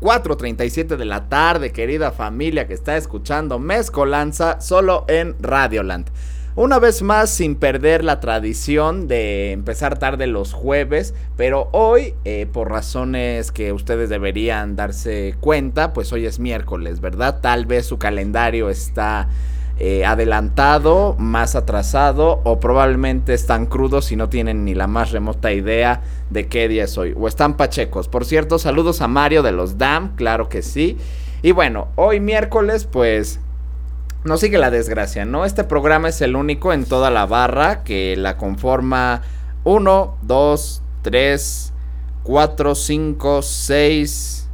4.37 de la tarde, querida familia que está escuchando Mezcolanza solo en Radioland. Una vez más, sin perder la tradición de empezar tarde los jueves, pero hoy, eh, por razones que ustedes deberían darse cuenta, pues hoy es miércoles, ¿verdad? Tal vez su calendario está eh, adelantado, más atrasado, o probablemente están crudos y no tienen ni la más remota idea de qué día es hoy, o están pachecos. Por cierto, saludos a Mario de los DAM, claro que sí. Y bueno, hoy miércoles, pues no sigue la desgracia, ¿no? Este programa es el único en toda la barra que la conforma 1, 2, 3, 4, 5, 6,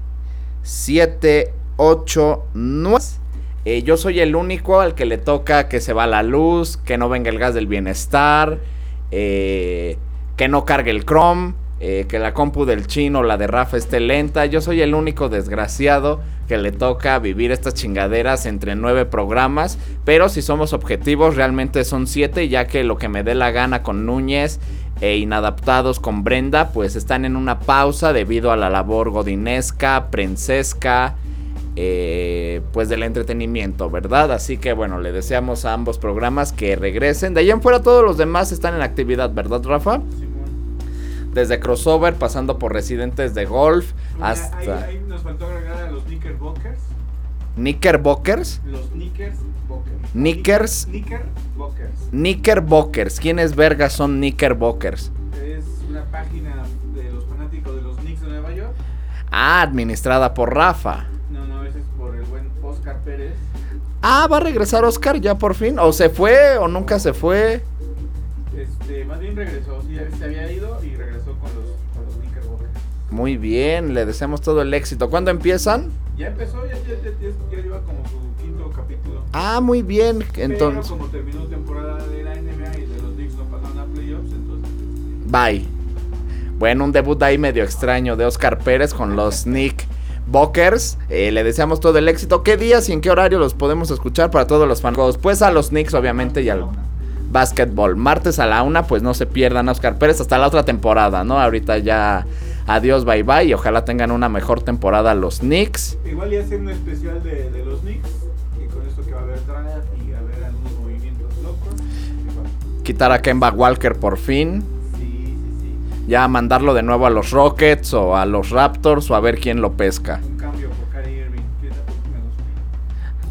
7, 8, 9. Yo soy el único al que le toca que se va la luz, que no venga el gas del bienestar, eh, que no cargue el Chrome, eh, que la compu del chino, la de Rafa esté lenta. Yo soy el único desgraciado que le toca vivir estas chingaderas entre nueve programas. Pero si somos objetivos, realmente son siete, ya que lo que me dé la gana con Núñez e inadaptados con Brenda, pues están en una pausa debido a la labor godinesca, prensesca. Eh, pues del entretenimiento, ¿verdad? Así que bueno, le deseamos a ambos programas que regresen. De ahí en fuera todos los demás están en actividad, ¿verdad, Rafa? desde crossover, pasando por residentes de golf, hasta... Ahí, nos faltó agregar a los Knickerbockers. ¿Knickerbockers? Los Knickerbockers. Knickers. Knickerbockers. Knickerbockers. ¿Quiénes vergas son Knickerbockers? Es una página de los fanáticos de los Knicks de Nueva York. Ah, administrada por Rafa. Pérez. Ah, va a regresar Oscar ya por fin. O se fue o nunca se fue. Este, más bien regresó, sí, se había ido y regresó con los, con los Knickerbockers. Muy bien, le deseamos todo el éxito. ¿Cuándo empiezan? Ya empezó, ya, ya, ya, ya lleva como su quinto capítulo. Ah, muy bien. Entonces. Pero como terminó temporada de la NBA y de los Knicks no pasaron a playoffs, entonces. Bye. Bueno, un debut ahí medio extraño de Oscar Pérez con los Nick Bockers. Eh, le deseamos todo el éxito. ¿Qué días y en qué horario los podemos escuchar para todos los fans? Pues a los Knicks, obviamente, y al básquetbol. Martes a la una, pues no se pierdan Oscar Pérez hasta la otra temporada, ¿no? Ahorita ya adiós, bye bye. Y ojalá tengan una mejor temporada los Knicks. Igual ya hacer un especial de, de, los Knicks. Y con esto que va a haber draft y a haber algunos movimientos locos. Quitar a Kemba Walker por fin. Ya mandarlo de nuevo a los Rockets o a los Raptors o a ver quién lo pesca. Un cambio por Kyrie Irving.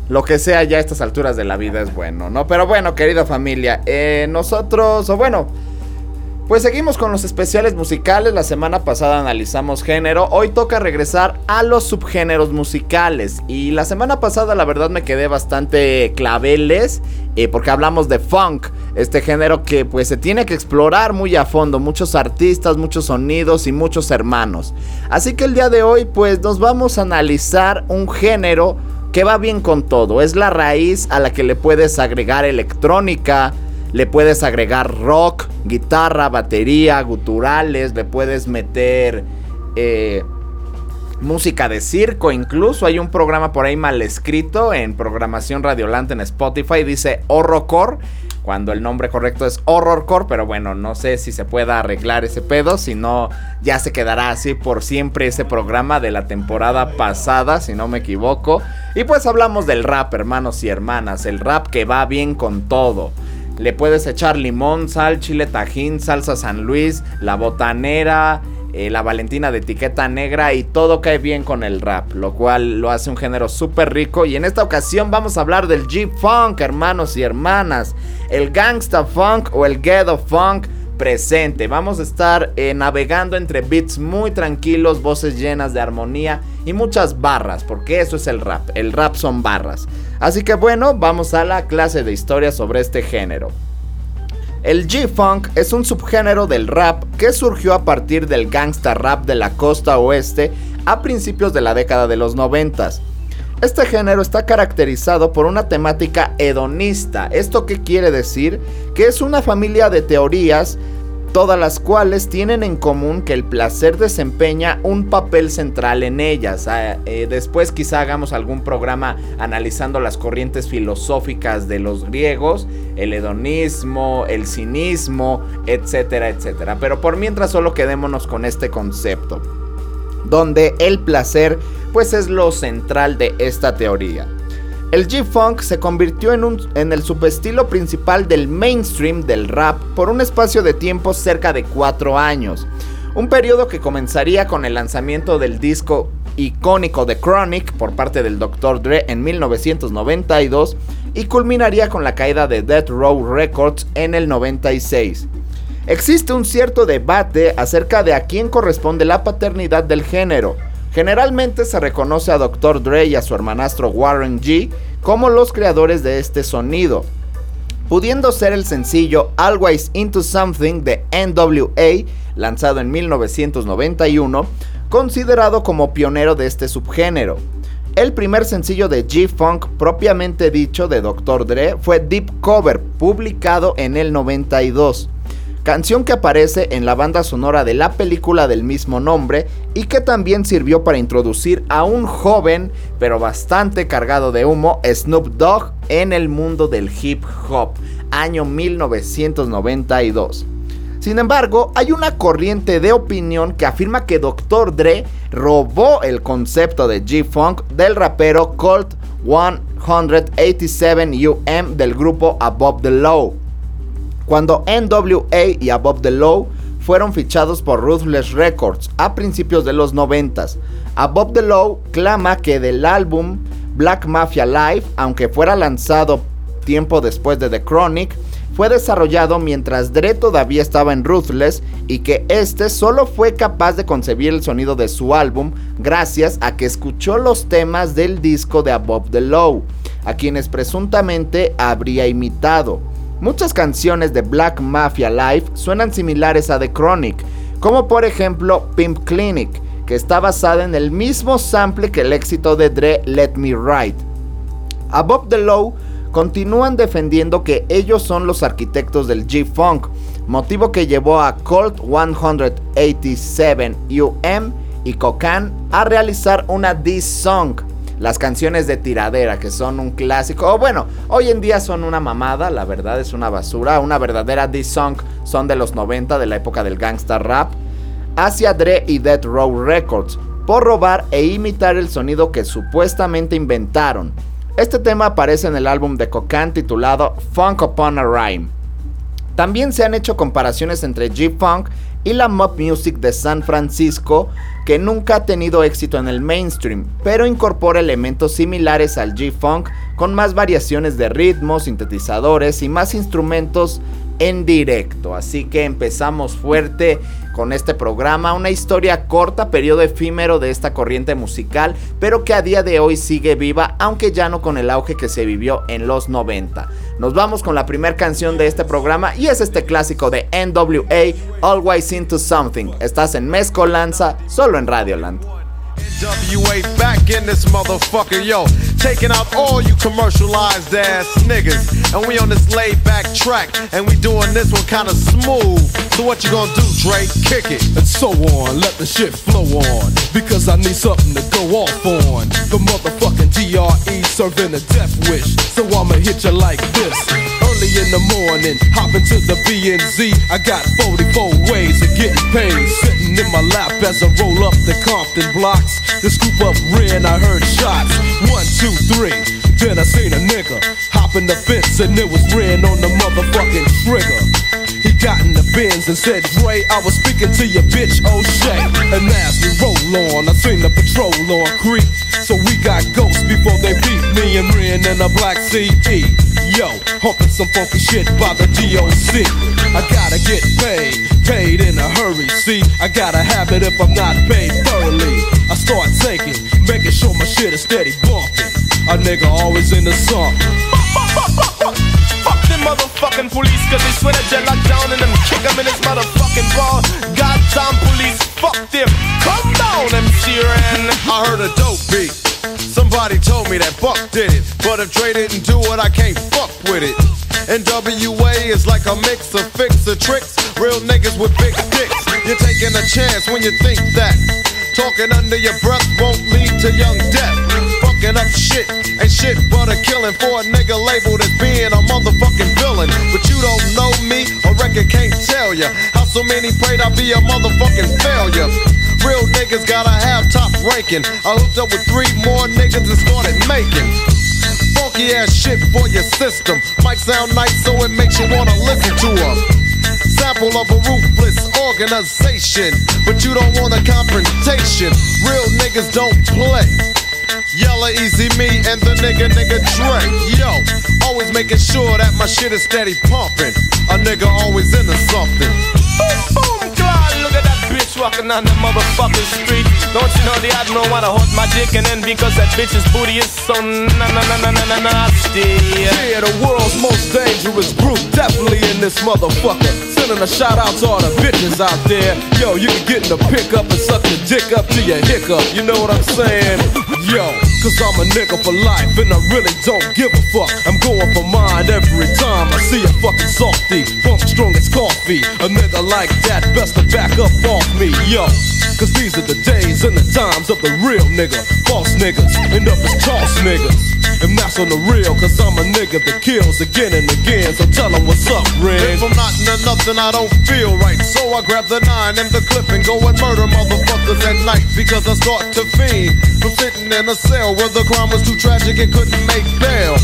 Lo que sea ya a estas alturas de la vida es bueno, ¿no? Pero bueno, querida familia, eh, nosotros, o bueno, pues seguimos con los especiales musicales. La semana pasada analizamos género. Hoy toca regresar a los subgéneros musicales. Y la semana pasada la verdad me quedé bastante claveles. Eh, porque hablamos de funk. Este género que pues se tiene que explorar muy a fondo. Muchos artistas, muchos sonidos y muchos hermanos. Así que el día de hoy pues nos vamos a analizar un género que va bien con todo. Es la raíz a la que le puedes agregar electrónica le puedes agregar rock, guitarra, batería, guturales, le puedes meter eh, música de circo, incluso hay un programa por ahí mal escrito en programación radiolante en Spotify, dice horrorcore, cuando el nombre correcto es horrorcore, pero bueno, no sé si se pueda arreglar ese pedo, si no ya se quedará así por siempre ese programa de la temporada pasada, si no me equivoco. Y pues hablamos del rap, hermanos y hermanas, el rap que va bien con todo. Le puedes echar limón, sal, chile tajín, salsa San Luis, la botanera, eh, la valentina de etiqueta negra y todo cae bien con el rap, lo cual lo hace un género súper rico. Y en esta ocasión vamos a hablar del G-Funk, hermanos y hermanas, el Gangsta Funk o el Ghetto Funk presente. Vamos a estar eh, navegando entre beats muy tranquilos, voces llenas de armonía y muchas barras, porque eso es el rap. El rap son barras. Así que bueno, vamos a la clase de historia sobre este género. El G-Funk es un subgénero del rap que surgió a partir del gangsta rap de la costa oeste a principios de la década de los 90. Este género está caracterizado por una temática hedonista. ¿Esto qué quiere decir? Que es una familia de teorías todas las cuales tienen en común que el placer desempeña un papel central en ellas. Ah, eh, después quizá hagamos algún programa analizando las corrientes filosóficas de los griegos, el hedonismo, el cinismo, etcétera, etcétera. Pero por mientras solo quedémonos con este concepto, donde el placer pues es lo central de esta teoría. El G-Funk se convirtió en, el subestilo principal del mainstream del rap por un espacio de tiempo cerca de 4 años, un periodo que comenzaría con el lanzamiento del disco icónico de Chronic por parte del Dr. Dre en 1992 y culminaría con la caída de Death Row Records en el 96. Existe un cierto debate acerca de a quién corresponde la paternidad del género. Generalmente se reconoce a Dr. Dre y a su hermanastro Warren G como los creadores de este sonido, pudiendo ser el sencillo Always Into Something de NWA, lanzado en 1991, considerado como pionero de este subgénero. El primer sencillo de G-Funk propiamente dicho de Dr. Dre fue Deep Cover, publicado en el 92 canción que aparece en la banda sonora de la película del mismo nombre y que también sirvió para introducir a un joven pero bastante cargado de humo Snoop Dogg en el mundo del hip hop, año 1992. Sin embargo, hay una corriente de opinión que afirma que Dr. Dre robó el concepto de G-Funk del rapero Colt 187 UM del grupo Above the Law. Cuando NWA y Above the Law fueron fichados por Ruthless Records a principios de los 90. Above the Law clama que del álbum Black Mafia Live, aunque fuera lanzado tiempo después de The Chronic, fue desarrollado mientras Dre todavía estaba en Ruthless y que este solo fue capaz de concebir el sonido de su álbum gracias a que escuchó los temas del disco de Above the Law, a quienes presuntamente habría imitado. Muchas canciones de Black Mafia Live suenan similares a The Chronic, como por ejemplo Pimp Clinic, que está basada en el mismo sample que el éxito de Dre Let Me Ride. Above the Law continúan defendiendo que ellos son los arquitectos del G-Funk, motivo que llevó a Colt 187 UM y Kokan a realizar una diss song. Las canciones de tiradera, que son un clásico, o bueno, hoy en día son una mamada, la verdad es una basura. Una verdadera diss song son de los 90, de la época del gangsta rap, hacia Dre y Death Row Records, por robar e imitar el sonido que supuestamente inventaron. Este tema aparece en el álbum de Cocan titulado Funk Upon a Rhyme. También se han hecho comparaciones entre G-Funk y la Mob Music de San Francisco, que nunca ha tenido éxito en el mainstream, pero incorpora elementos similares al G-Funk con más variaciones de ritmos, sintetizadores y más instrumentos en directo. Así que empezamos fuerte con este programa, una historia corta, periodo efímero de esta corriente musical, pero que a día de hoy sigue viva, aunque ya no con el auge que se vivió en los 90. Nos vamos con la primera canción de este programa y es este clásico de NWA, Always Into Something. Estás en Mezcolanza, solo en Radioland. NWA back in this motherfucker, yo. Taking out all you commercialized ass niggas. And we on this laid back track. And we doing this one kinda smooth. So what you gonna do, Drake? Kick it. And so on. Let the shit flow on. Because I need something to go off on. The motherfucking DRE serving a death wish. So I'ma hit you like this. Early in the morning, hop into the BNZ. I got 44 ways of getting paid. Sitting in my lap as I roll up the Compton blocks. The scoop up ran, I heard shots. One, two, three. Then I seen a nigga hop in the fence and it was ran on the motherfucking trigger. He got in the bins and said, Dre, I was speaking to your bitch O'Shea. And as we roll on, I seen the patrol on creep. So we got ghosts before they beat me and ran in a black CD. Yo, humping some funky shit by the DOC. I gotta get paid, paid in a hurry. See, I gotta have it if I'm not paid thoroughly. I start taking, making sure my shit is steady bumping. A nigga always in the song. Fuck them motherfucking police, cause they swear that you locked down and them kick them in his motherfucking ball. Goddamn police, fuck them. Come down, MC Ren. I heard a dope beat. Somebody told me that Buck did it. But if Dre didn't do it, I can't fuck with it. NWA is like a mix of fix of tricks. Real niggas with big dicks. You're taking a chance when you think that. Talking under your breath won't lead to young death. Fucking up shit ain't shit but a killing for a nigga labeled as being a motherfucking villain. But you don't know me, a record can't tell ya how so many prayed I'd be a motherfucking failure. Niggas gotta have top ranking. I hooked up with three more niggas and started making. Funky ass shit for your system. Might sound nice, so it makes you wanna listen to them. Sample of a ruthless organization, but you don't want a confrontation. Real niggas don't play. Yella Easy Me and the nigga nigga Dre. Yo, always making sure that my shit is steady pumping. A nigga always into something. Boom, boom, God, walking on the motherfucking street. Don't you know the admiral wanna hold my dick and then because that bitch's booty is so na na na na na na nasty. Yeah, the world's most dangerous group, definitely in this motherfucker. Sending a shout out to all the bitches out there. Yo, you can get in the pickup and suck your dick up to your hiccup. You know what I'm saying? Yo, cause I'm a nigga for life and I really don't give a fuck. I'm going for mine every time I see a fucking softy. Funk strong as coffee. A nigga like that best to back up off me. Yo, cause these are the days and the times of the real nigga. False niggas end up as toss niggas. And that's on the real, cause I'm a nigga that kills again and again. So tell 'em what's up, Red. If I'm not into nothing, I don't feel right. So I grab the nine and the clip and go and murder motherfuckers at night. Because I start to fiend from sitting in a cell where the crime was too tragic and couldn't make bail.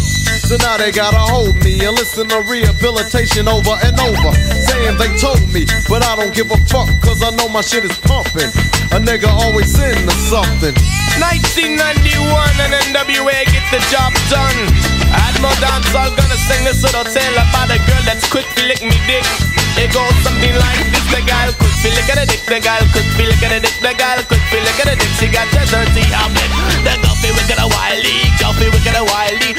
So now they gotta hold me and listen to rehabilitation over and over. Saying they told me, but I don't give a fuck cause I know my shit is pumping. A nigga always into something. 1991 and NWA get the job done. Admiral Dancehall gonna sing this little tale about a girl that's quick to lick me dick. It goes something like this: The gal quick to lick at a dick, the gal quick to lick at a dick, the gal quick to lick at a dick. She got the dirty habit. The guffy wicked a wily, guffy wicked a wily,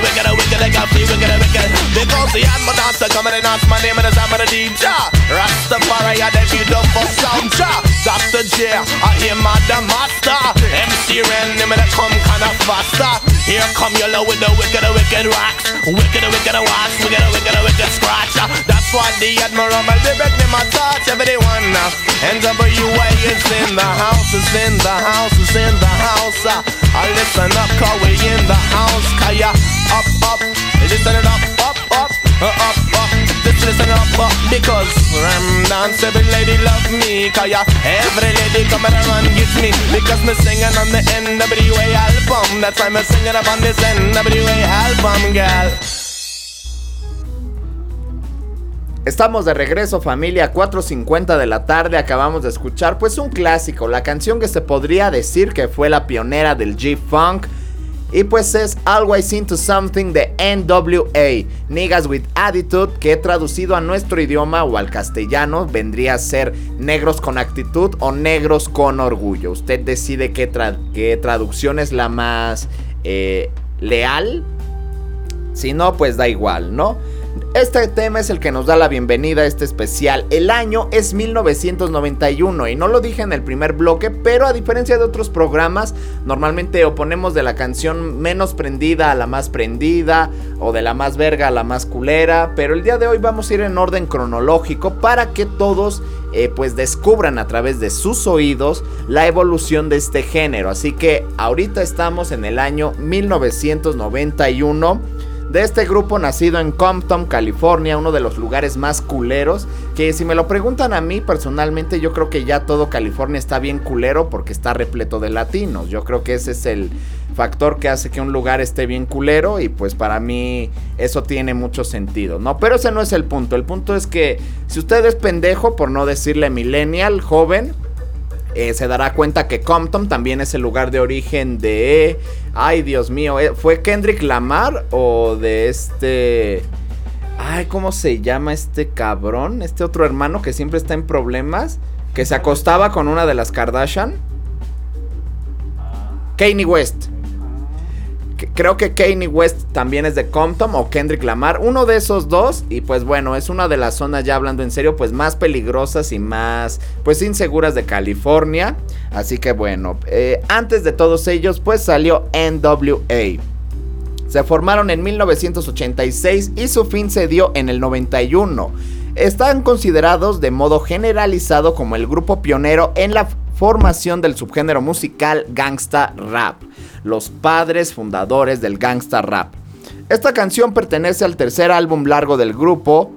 wicked a wicked a wicked a guffy wicked a wicked. Because the Admiral Dancer coming and ask my name and time of the DJ. Rastafari, I debut the for sound. Dr. J, I hear my the master. MC Ren, him that come kinda faster. Here come yellow with the wicked, wicked rocks. Wicked, wicked wax, wicked, wicked, wicked scratch. That's why the Admiral, my lyric, them I touch everyone. NWA is in the house, is in the house, is in the house. I listen up, cause we in the house. Kaya, up, up, listen it up, up, up, uh, up, up. Just listen up, up, because Ram dance, every lady love me. Kaya, every lady come and run get me. Because me singing on the NWA album. That's why me singing up on this NWA album, girl. Estamos de regreso familia, 4.50 de la tarde, acabamos de escuchar pues un clásico, la canción que se podría decir que fue la pionera del G-Funk. Y pues es Always Into Something de NWA, Niggas with Attitude, que traducido a nuestro idioma o al castellano vendría a ser negros con actitud o negros con orgullo. Usted decide qué, qué traducción es la más eh, leal. Si no, pues da igual, ¿no? Este tema es el que nos da la bienvenida a este especial. El año es 1991 y no lo dije en el primer bloque, pero a diferencia de otros programas, normalmente oponemos de la canción menos prendida a la más prendida o de la más verga a la más culera, pero el día de hoy vamos a ir en orden cronológico para que todos eh, pues descubran a través de sus oídos la evolución de este género. Así que ahorita estamos en el año 1991 de este grupo nacido en Compton, California, uno de los lugares más culeros, que si me lo preguntan a mí personalmente yo creo que ya todo California está bien culero porque está repleto de latinos. Yo creo que ese es el factor que hace que un lugar esté bien culero y pues para mí eso tiene mucho sentido, ¿no? Pero ese no es el punto, el punto es que si usted es pendejo, por no decirle millennial, joven, eh, se dará cuenta que Compton también es el lugar de origen de... Ay, Dios mío, eh, ¿fue Kendrick Lamar o de este... Ay, ¿cómo se llama este cabrón? Este otro hermano que siempre está en problemas. Que se acostaba con una de las Kardashian. Kanye West. Creo que Kanye West también es de Compton o Kendrick Lamar, uno de esos dos. Y pues bueno, es una de las zonas, ya hablando en serio, pues más peligrosas y más, pues inseguras de California. Así que bueno, eh, antes de todos ellos, pues salió NWA. Se formaron en 1986 y su fin se dio en el 91. Están considerados de modo generalizado como el grupo pionero en la formación del subgénero musical gangsta rap, los padres fundadores del gangsta rap. Esta canción pertenece al tercer álbum largo del grupo,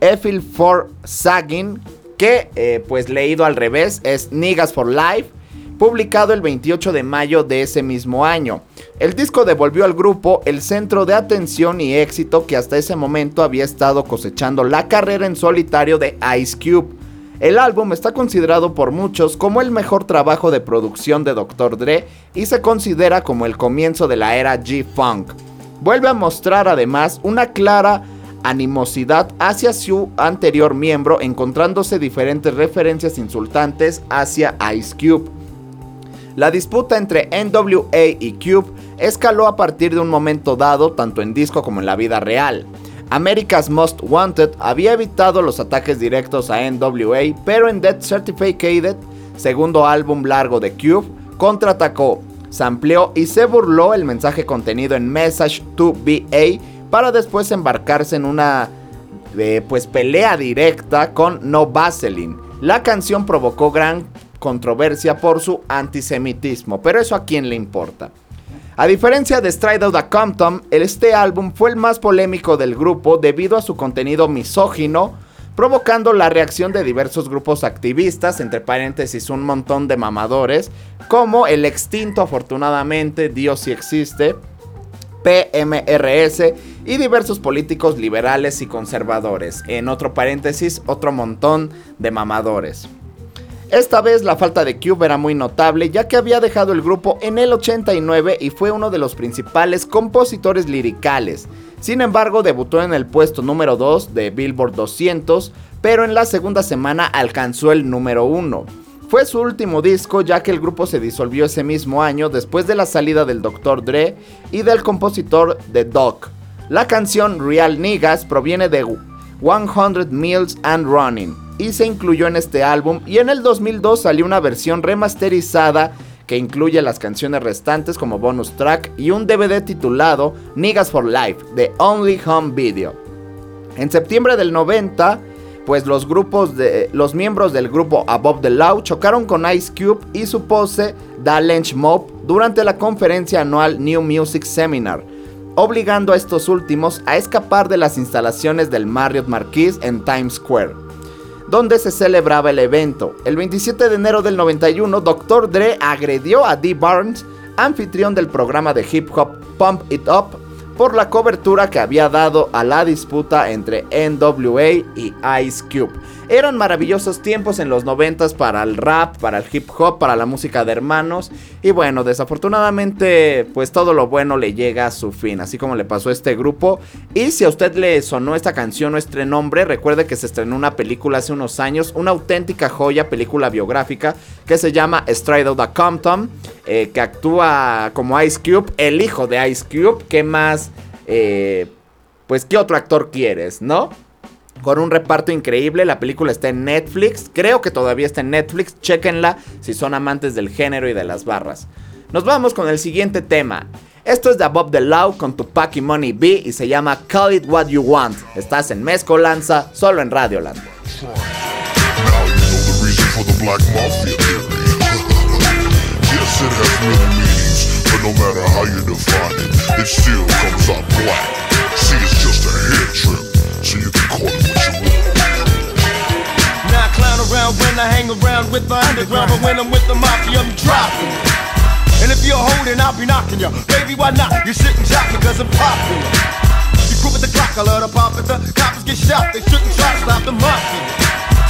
Eiffel for Sagging, que eh, pues leído al revés es Niggas for Life, publicado el 28 de mayo de ese mismo año. El disco devolvió al grupo el centro de atención y éxito que hasta ese momento había estado cosechando la carrera en solitario de Ice Cube. El álbum está considerado por muchos como el mejor trabajo de producción de Dr. Dre y se considera como el comienzo de la era G-Funk. Vuelve a mostrar además una clara animosidad hacia su anterior miembro, encontrándose diferentes referencias insultantes hacia Ice Cube. La disputa entre NWA y Cube escaló a partir de un momento dado, tanto en disco como en la vida real. America's Most Wanted había evitado los ataques directos a NWA, pero en Death Certificated, segundo álbum largo de Cube, contraatacó, sampleó y se burló el mensaje contenido en Message to BA para después embarcarse en una eh, pues pelea directa con No Vaseline. La canción provocó gran controversia por su antisemitismo, pero eso a quién le importa. A diferencia de Stride Out a Compton, este álbum fue el más polémico del grupo debido a su contenido misógino, provocando la reacción de diversos grupos activistas, entre paréntesis un montón de mamadores, como el extinto afortunadamente Dios si existe, PMRS y diversos políticos liberales y conservadores, en otro paréntesis otro montón de mamadores. Esta vez la falta de Cube era muy notable ya que había dejado el grupo en el 89 y fue uno de los principales compositores liricales. Sin embargo, debutó en el puesto número 2 de Billboard 200, pero en la segunda semana alcanzó el número 1. Fue su último disco ya que el grupo se disolvió ese mismo año después de la salida del Dr. Dre y del compositor The Doc. La canción Real Niggas proviene de 100 Mills and Running y se incluyó en este álbum y en el 2002 salió una versión remasterizada que incluye las canciones restantes como bonus track y un DVD titulado Niggas for Life, The Only Home Video. En septiembre del 90, pues los grupos de los miembros del grupo Above the Law chocaron con Ice Cube y su pose Da Lynch Mob durante la conferencia anual New Music Seminar, obligando a estos últimos a escapar de las instalaciones del Marriott Marquis en Times Square donde se celebraba el evento. El 27 de enero del 91, Dr. Dre agredió a Dee Barnes, anfitrión del programa de hip hop Pump It Up, por la cobertura que había dado a la disputa entre NWA y Ice Cube. Eran maravillosos tiempos en los 90 para el rap, para el hip hop, para la música de hermanos. Y bueno, desafortunadamente, pues todo lo bueno le llega a su fin, así como le pasó a este grupo. Y si a usted le sonó esta canción o este nombre, recuerde que se estrenó una película hace unos años, una auténtica joya, película biográfica, que se llama Stride the Compton, eh, que actúa como Ice Cube, el hijo de Ice Cube, ¿qué más? Eh, pues, ¿qué otro actor quieres, no? con un reparto increíble. La película está en Netflix. Creo que todavía está en Netflix. Chequenla si son amantes del género y de las barras. Nos vamos con el siguiente tema. Esto es de Bob the Law con Tupac y Money B y se llama Call It What You Want. Estás en Mezcolanza, solo en Radioland. no matter how you define it, it still comes out black. See, it's just a head trip. so you can call it what you want. Now I clown around when I hang around with the underground, but when I'm with the mafia, I'm dropping. And if you're holding, I'll be knocking you. Baby, why not? You shouldn't drop cause I'm popular. You crew with the clock, I love to pop it. The coppers get shot, they shouldn't try to stop the mafia.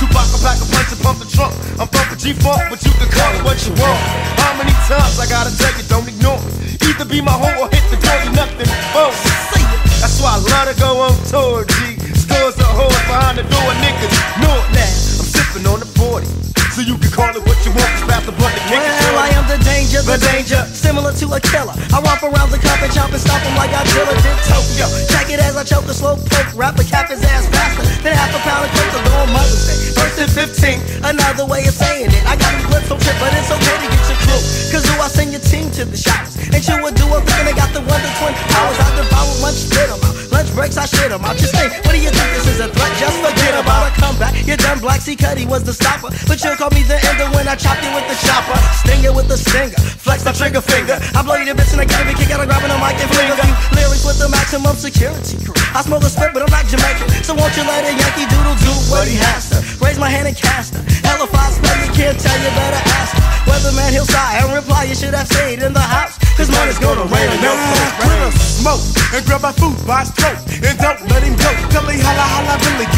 Tupac, a pack a punch and pump the trunk. I'm pumping G-Funk, but you can call it what you want. How many times I gotta tell be my or hit the door, nothing but. That's why I love to go on tour, G. Stores are hoes behind the door, niggas know it now. I'm sipping on the 40. So you can call it what you want, past the blunt, the Well, I am the danger, the, the danger, similar to a killer. I romp around the cup and chomp and stop him like I Godzilla did Tokyo. Check it as I choke a slow poke, wrap a cap his ass faster than half a pound of coke to go Mother's Day. First and 15, another way of saying it. I got him clips so trip, but it's okay to the shots. Ain't you a duo thinking they got the one to twin powers? I devour lunch, spit them out. Lunch breaks, I shit them out. Just think, what do you think this is a threat? Just forget about a comeback. You're done, Black C. Cuddy was the stopper. But you'll call me the ender when I chop you with the chopper. Sting you with the stinger. Flex my trigger finger. I blow you the bitch and I get big kick out of grabbing a mic and fling a few lyrics with the maximum security. crew. I smoke a spit, but I'm not Jamaican. So won't you let a Yankee doodle do what he has to? Raise my hand and cast her. Fine spell, you can't tell, you better ask her. Weatherman, he'll sigh and reply, you should have stayed in the house. Cause money's gonna rain on your place. Smoke and grab a food by his throat and don't let him go till he holla holla go.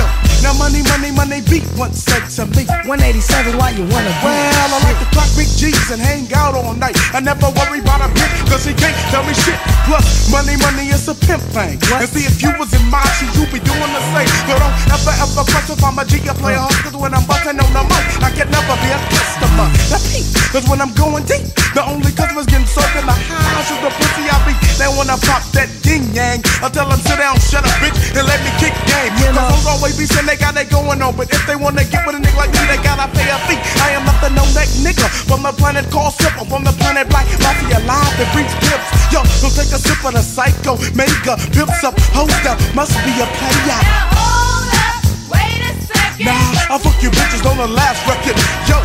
Now money, money, money beat once said to me. 187, why you wanna be? Well, I like to clock big G's and hang out all night. I never worry about a bitch, cause he can't tell me shit. Plus, money, money is a pimp thing. And see, if you was in my shoes, you'd be doing the same. So don't ever, ever question if I'm a G, I play a cause when I'm busting on the mic, I can never be a customer. Now, peep, cause when I'm going deep, the only customers getting served in the house is the pussy I beat. They wanna pop that ding yang. I tell them sit down, shut up, bitch, and let me kick game. You Cause hoes always be saying they got it going on, but if they wanna get with a nigga like me, they gotta pay a fee. I am not the no neck nigga from the planet called Simple, from the planet Black Mafia alive that breeds pimps. Yo, don't take a sip of the psycho, mega pimps up, host up, must be a player. Nah, I fuck you bitches on the last record. Yo,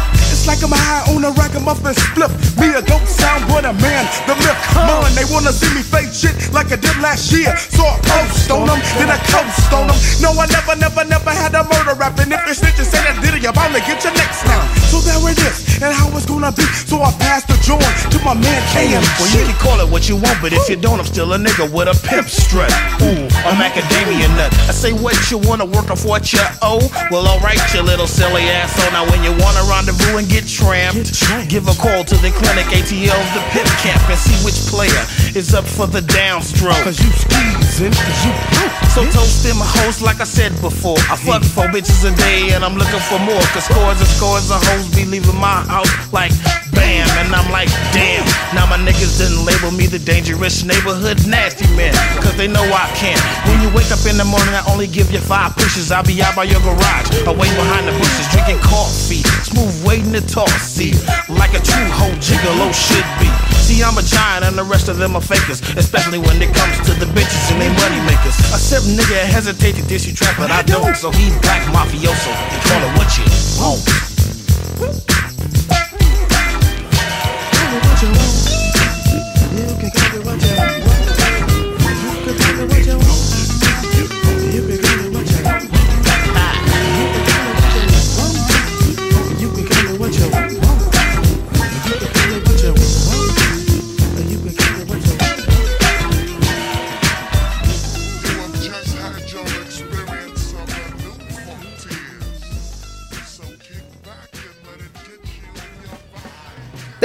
like I'm a high on a ragamuffin split. Me a dope sound boy, the man, the myth. Man, they wanna see me fake shit like I did last year. So I post on them, then I coast on them. No, I never, never, never had a murder rap. And if they snitches say that did it, you're bound to get your next now. So there it is, and how it's gonna be. So I pass the joint to my man KM. Well, you can call it what you want, but if you don't, I'm still a nigga with a pimp strut. Ooh, a macadamia nut. I say what you wanna work off what you owe. Well, alright, you little silly asshole. Now, when you wanna rendezvous and get tramped, give a call to the clinic, ATL's the pimp camp, and see which player is up for the downstroke. Cause you skeezin', cause you So toast them hoes like I said before. I fuck four bitches a day and I'm looking for more. Cause scores and scores of hoes be leaving my house like bam. And I'm like, damn. Now my niggas didn't label me the dangerous neighborhood nasty man. Cause they know I can. When you wake up in the morning, I only give you five pushes. I'll be out by your garage, away behind the bushes, drinking coffee. Smooth waiting to talk, see. Like a true hoe gigolo should be. See, I'm a giant and the rest of them are fakers. Especially when it comes to the bitches and they money makers. A Except nigga hesitate to diss you trap, but I don't. So he's black mafioso. They call it what you want. 이렇게 가벼워져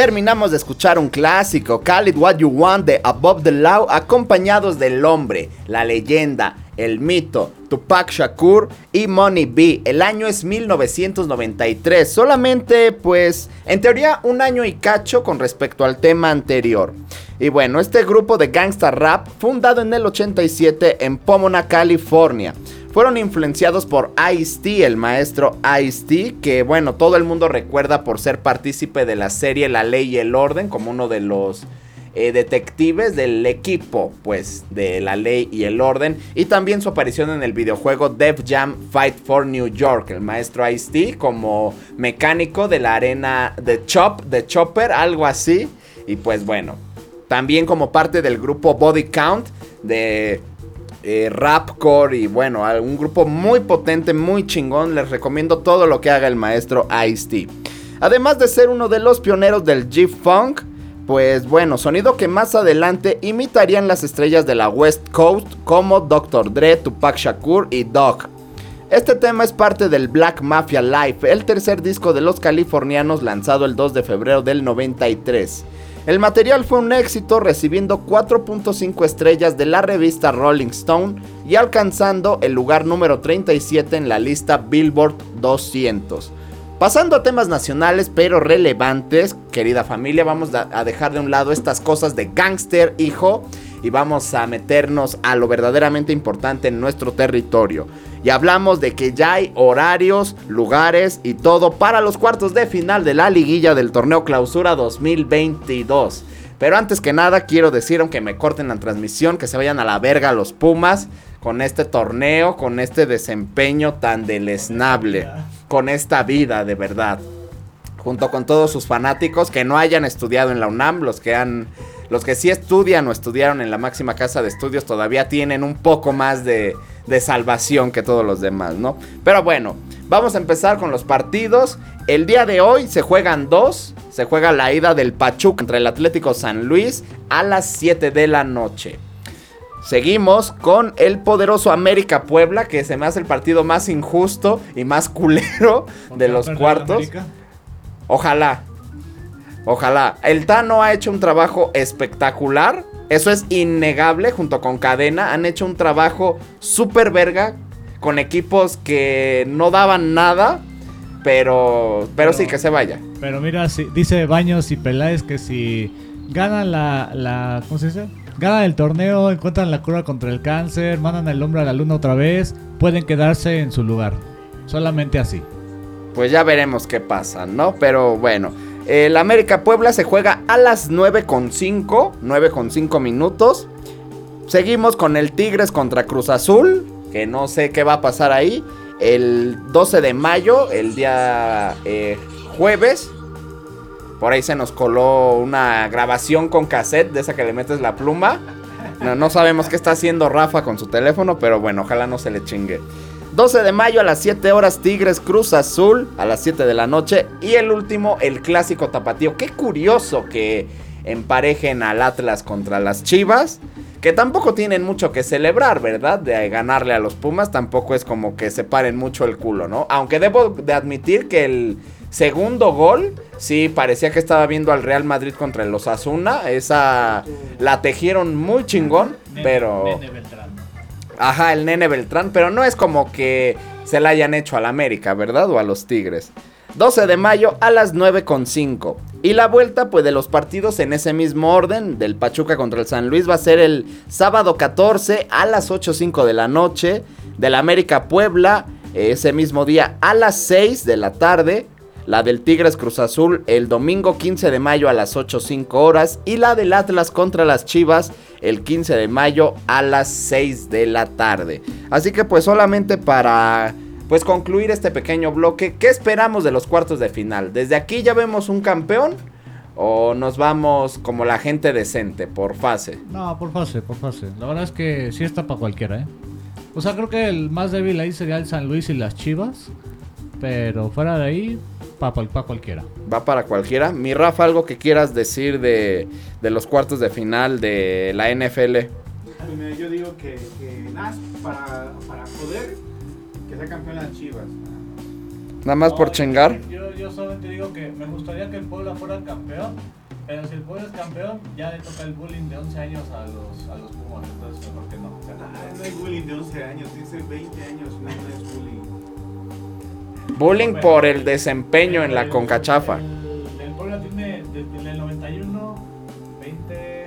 Terminamos de escuchar un clásico, Call It What You Want de Above the Law, acompañados del hombre, la leyenda, el mito, Tupac Shakur y Money B. El año es 1993, solamente pues en teoría un año y cacho con respecto al tema anterior. Y bueno, este grupo de gangsta rap, fundado en el 87 en Pomona, California. Fueron influenciados por Ice-T, el maestro Ice-T, que bueno, todo el mundo recuerda por ser partícipe de la serie La Ley y el Orden, como uno de los eh, detectives del equipo, pues, de La Ley y el Orden. Y también su aparición en el videojuego Def Jam Fight for New York, el maestro Ice-T como mecánico de la arena de Chop, de Chopper, algo así. Y pues bueno, también como parte del grupo Body Count de eh, rapcore y bueno, un grupo muy potente, muy chingón. Les recomiendo todo lo que haga el maestro Ice-T. Además de ser uno de los pioneros del G-Funk, pues bueno, sonido que más adelante imitarían las estrellas de la West Coast como Dr. Dre, Tupac Shakur y Dog. Este tema es parte del Black Mafia Life, el tercer disco de los californianos lanzado el 2 de febrero del 93. El material fue un éxito recibiendo 4.5 estrellas de la revista Rolling Stone y alcanzando el lugar número 37 en la lista Billboard 200. Pasando a temas nacionales pero relevantes, querida familia, vamos a dejar de un lado estas cosas de gangster, hijo, y vamos a meternos a lo verdaderamente importante en nuestro territorio. Y hablamos de que ya hay horarios, lugares y todo para los cuartos de final de la liguilla del torneo Clausura 2022. Pero antes que nada quiero decir, aunque me corten la transmisión, que se vayan a la verga los Pumas con este torneo, con este desempeño tan deleznable, con esta vida de verdad junto con todos sus fanáticos que no hayan estudiado en la UNAM, los que han los que sí estudian o estudiaron en la máxima casa de estudios todavía tienen un poco más de, de salvación que todos los demás, ¿no? Pero bueno, Vamos a empezar con los partidos. El día de hoy se juegan dos. Se juega la ida del Pachuca contra el Atlético San Luis a las 7 de la noche. Seguimos con el poderoso América Puebla, que se me hace el partido más injusto y más culero de los cuartos. Ojalá. Ojalá. El Tano ha hecho un trabajo espectacular. Eso es innegable junto con Cadena. Han hecho un trabajo súper verga con equipos que no daban nada. Pero, pero, sí, que se vaya. Pero mira, si, dice Baños y Peláez que si ganan la, la. ¿Cómo se dice? Ganan el torneo, encuentran la cura contra el cáncer, mandan el hombre a la luna otra vez, pueden quedarse en su lugar. Solamente así. Pues ya veremos qué pasa, ¿no? Pero bueno. El América Puebla se juega a las 9.5, 9.5 minutos. Seguimos con el Tigres contra Cruz Azul, que no sé qué va a pasar ahí. El 12 de mayo, el día eh, jueves. Por ahí se nos coló una grabación con cassette de esa que le metes la pluma. No, no sabemos qué está haciendo Rafa con su teléfono, pero bueno, ojalá no se le chingue. 12 de mayo a las 7 horas Tigres Cruz Azul a las 7 de la noche. Y el último, el clásico tapatío. Qué curioso que emparejen al Atlas contra las Chivas. Que tampoco tienen mucho que celebrar, ¿verdad? De ganarle a los Pumas. Tampoco es como que se paren mucho el culo, ¿no? Aunque debo de admitir que el segundo gol, sí, parecía que estaba viendo al Real Madrid contra el Osasuna. Esa la tejieron muy chingón, pero... Ajá, el nene Beltrán, pero no es como que se la hayan hecho al América, ¿verdad? O a los Tigres. 12 de mayo a las 9.5. Y la vuelta, pues de los partidos en ese mismo orden, del Pachuca contra el San Luis, va a ser el sábado 14 a las 8.05 de la noche. Del América Puebla, ese mismo día a las 6 de la tarde. La del Tigres Cruz Azul el domingo 15 de mayo a las 8.05 horas. Y la del Atlas contra las Chivas el 15 de mayo a las 6 de la tarde. Así que pues solamente para pues concluir este pequeño bloque, ¿qué esperamos de los cuartos de final? ¿Desde aquí ya vemos un campeón? ¿O nos vamos como la gente decente, por fase? No, por fase, por fase. La verdad es que sí está para cualquiera, ¿eh? O sea, creo que el más débil ahí sería el San Luis y las Chivas. Pero fuera de ahí, para pa cualquiera. Va para cualquiera. Mi Rafa, algo que quieras decir de, de los cuartos de final de la NFL. Pues yo digo que, que nada, para, para poder que sea campeón las Chivas. Nada más por No, chingar. Yo, yo solamente digo que me gustaría que el Puebla fuera campeón. Pero si el Puebla es campeón, ya le toca el bullying de 11 años a los, a los Pumas. Entonces, mejor que no. Ah, no hay bullying de 11 años, dice 20 años, no, no es bullying. Bullying por el desempeño en la concachafa. El, Puebla tiene desde el 91, 20,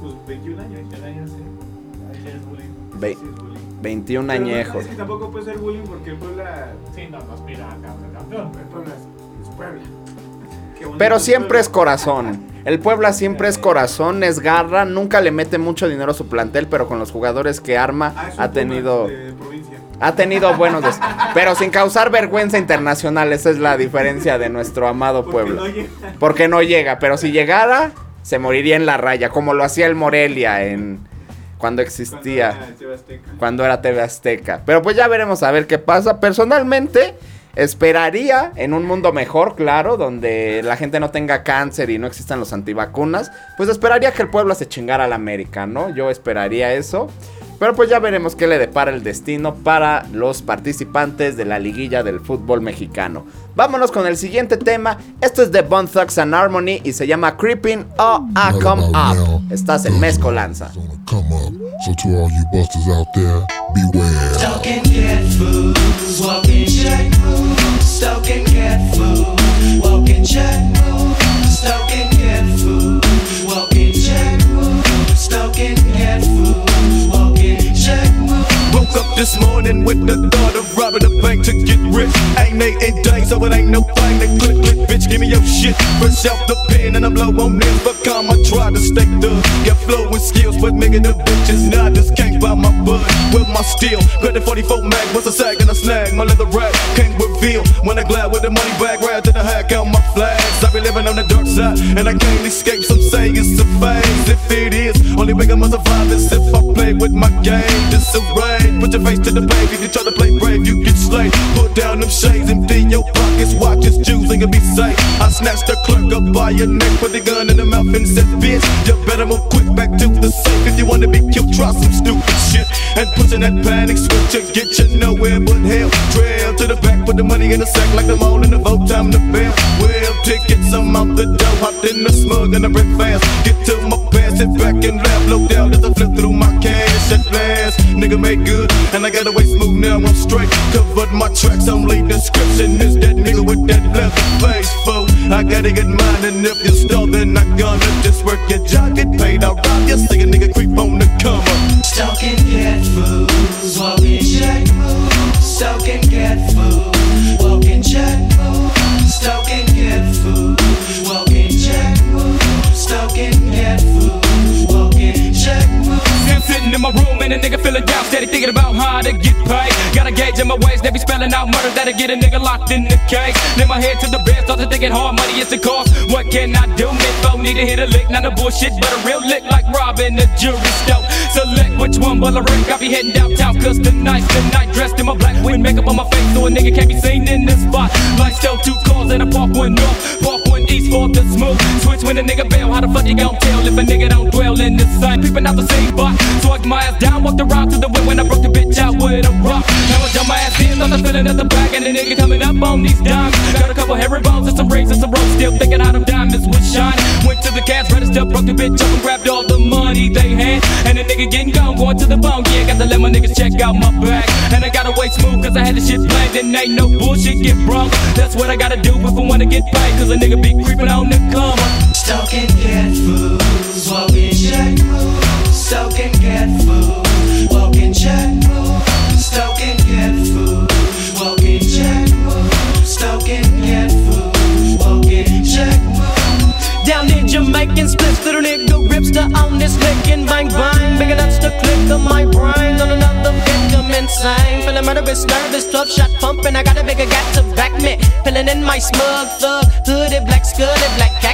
Pues 21 años. 21 años, sí. Es bullying. Ve- Sí, es bullying. 21 Pero no, añejos. Es que tampoco puede ser bullying porque el Puebla, Sí, no, no aspira a campeón. el Puebla es, Puebla. Pero siempre es corazón. El Puebla siempre es corazón, es garra. Nunca le mete mucho dinero a su plantel, pero con los jugadores que arma Ah, ha tenido... de. Ha tenido buenos... des- Pero sin causar vergüenza internacional. Esa es la diferencia de nuestro amado Porque Puebla. no llega. Porque no llega, pero si llegara, se moriría en la raya, como lo hacía el Morelia en cuando existía, Cuando era TV Azteca. cuando era TV Azteca. Pero pues ya veremos a ver qué pasa. Personalmente, esperaría en un mundo mejor, claro, donde la gente no tenga cáncer y no existan los antivacunas, pues esperaría que el pueblo se chingara al América, ¿no? Yo esperaría eso. Pero pues ya veremos qué le depara el destino para los participantes de la liguilla del fútbol mexicano. Vámonos con el siguiente tema. Esto es de Bone Thugs and Harmony y se llama Creeping or I Come Up. Estás en Mezcolanza. Gonna come up. So to all you busters out there, beware. Cat food, walking check food, stalking cat food, walking check food, stalking cat food, walking check food, cat food, walking check food. Woke up this morning with the thought of robbing a bank to get rich. Ain't night and day, so it ain't no thing. They click, click, bitch, give me your shit. Fresh out the pen and I blow on this. But calm, I try to stay thug. Got flow skills, but nigga, the bitches nah, just can't buy my bud. With my steel, the 44 mag, what's a sag and a snag. My leather rack can't reveal. When I glide with the money bag, right to the hack out my flags. I be living on the dark side, and I can't escape. Some say it's a phase. If it is, only way I must survive is if I play play with my game. Disarray. Put your face to the pave. If you try to play brave, you get slayed. Put down them shades, empty your pockets, watches, jewels, and you'll be safe. I snatched the clerk up by your neck, put the gun in the mouth and said, bitch, you better move quick back to the safe. If you wanna be killed, try some stupid shit. And pushing that panic switch and get you nowhere but hell. Trail to the back, put the money in the sack like the mall in the vote time to bail. Well, tickets, I'm out the door, hopped in the smug and I break fast. Get to my pants, sit back and laugh, low down as I flip through my cash at last. Nigga made good, and I got away smooth now, I'm straight. Covered my tracks, I'm only description is that nigga with that left face, fool. I gotta get mine, and if you stall, then I gonna just work your job, get paid, I'll rob you, say a nigga creep on the come up. Stalking cat food, walking check move. Stalking cat food, walking check move. Stalking in my room and a nigga feeling down, steady thinking about how to get paid. Got a gauge in my ways, they be spelling out murder that'll get a nigga locked in the case. Lift my head to the bed, started thinking hard money is the cost. What can I do? Info need to hit a lick, not a bullshit, but a real lick like robbing a jewelry store. Select which one will I ring. I be heading downtown, cause tonight's the night. Dressed in my black with makeup on my face, so a nigga can't be seen in this spot. Like still two cars and a park one north, park one east for the smooth. Switch when a nigga bail, how the fuck you gon' tell if a nigga don't dwell in the sun? Peeping out the same spot, swagged my ass down, walked around to the wind when I broke the bitch out with a rock. Now I jump my ass in, thought I feeling at the back, and the nigga coming up on these dimes. Got a couple hairy bones and some rings and some ropes, still thinking how them diamonds would shine. Went to the cash register, broke the bitch up and grabbed all the money they had. And the nigga getting gone, going to the bone, yeah, got to let my niggas check out my bag. And I gotta wait smooth, cause I had the shit planned, and ain't no bullshit get brung. That's what I gotta do if I wanna get paid, cause a nigga be creeping on the come up. Stalking cat food, walking check move. Stalking cat food, walking check move. Stalking cat food, walking check move. Stalking cat food, walking check move. Down in Jamaican splits, little nigga rips to on this lick and bang bang. Big enough to click of my brain on another victim insane. Feeling murderous, nervous, 12 shot pumping. I got a bigger gat to back me. Feeling in my smug thug, hooded, black skulled, black cat.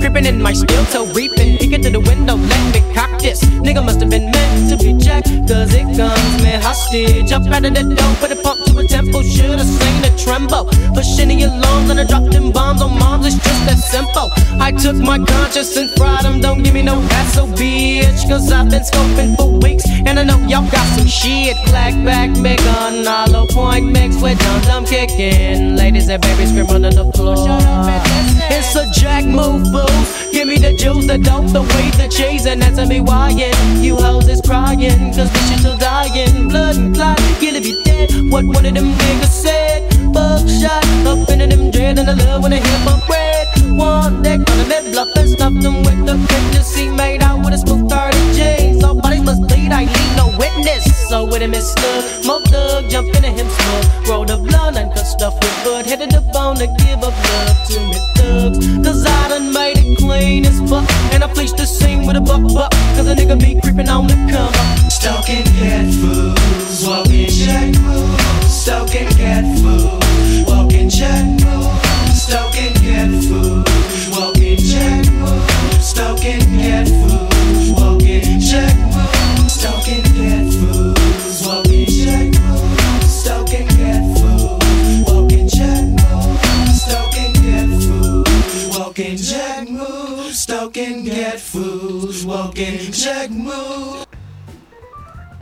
Creeping in my steel toe, reaping. Peeking to the window, let cock this. Nigga must have been meant to be jacked, cause it comes me hostage. Up out of the door, put a pump to a tempo. Should have seen a tremble. Pushing the alarms and I dropped them bombs on moms. It's just that simple. I took my conscience and fried them. Don't give me no hassle, bitch. Cause I've been scoping for weeks. And I know y'all got some shit. Black back, big on hollow point mix with dum dum kicking. Ladies and babies scream on the floor. It's a jack move, booze. Give me the juice, the dope, the weed, the cheese, and that's me whying. You hoes is crying, cause bitches still dying. Blood and clot, you'll be dead. What one of them niggas said? Buckshot up into them dreads, and I love when I hear my red. One deck on the mid bluff and stuff them with the fantasy made out with a smooth 30 G's. So bodies must bleed, I leave no witness. So with him is snug, mo thug, jump into him smug. Roll the blood, and cut stuff with bud. Headed the bone to give up love to me thugs. Cause I done made it clean as fuck. And I fleeced the scene with a buck buck. Cause a nigga be creeping on the come up. Stalking cat food,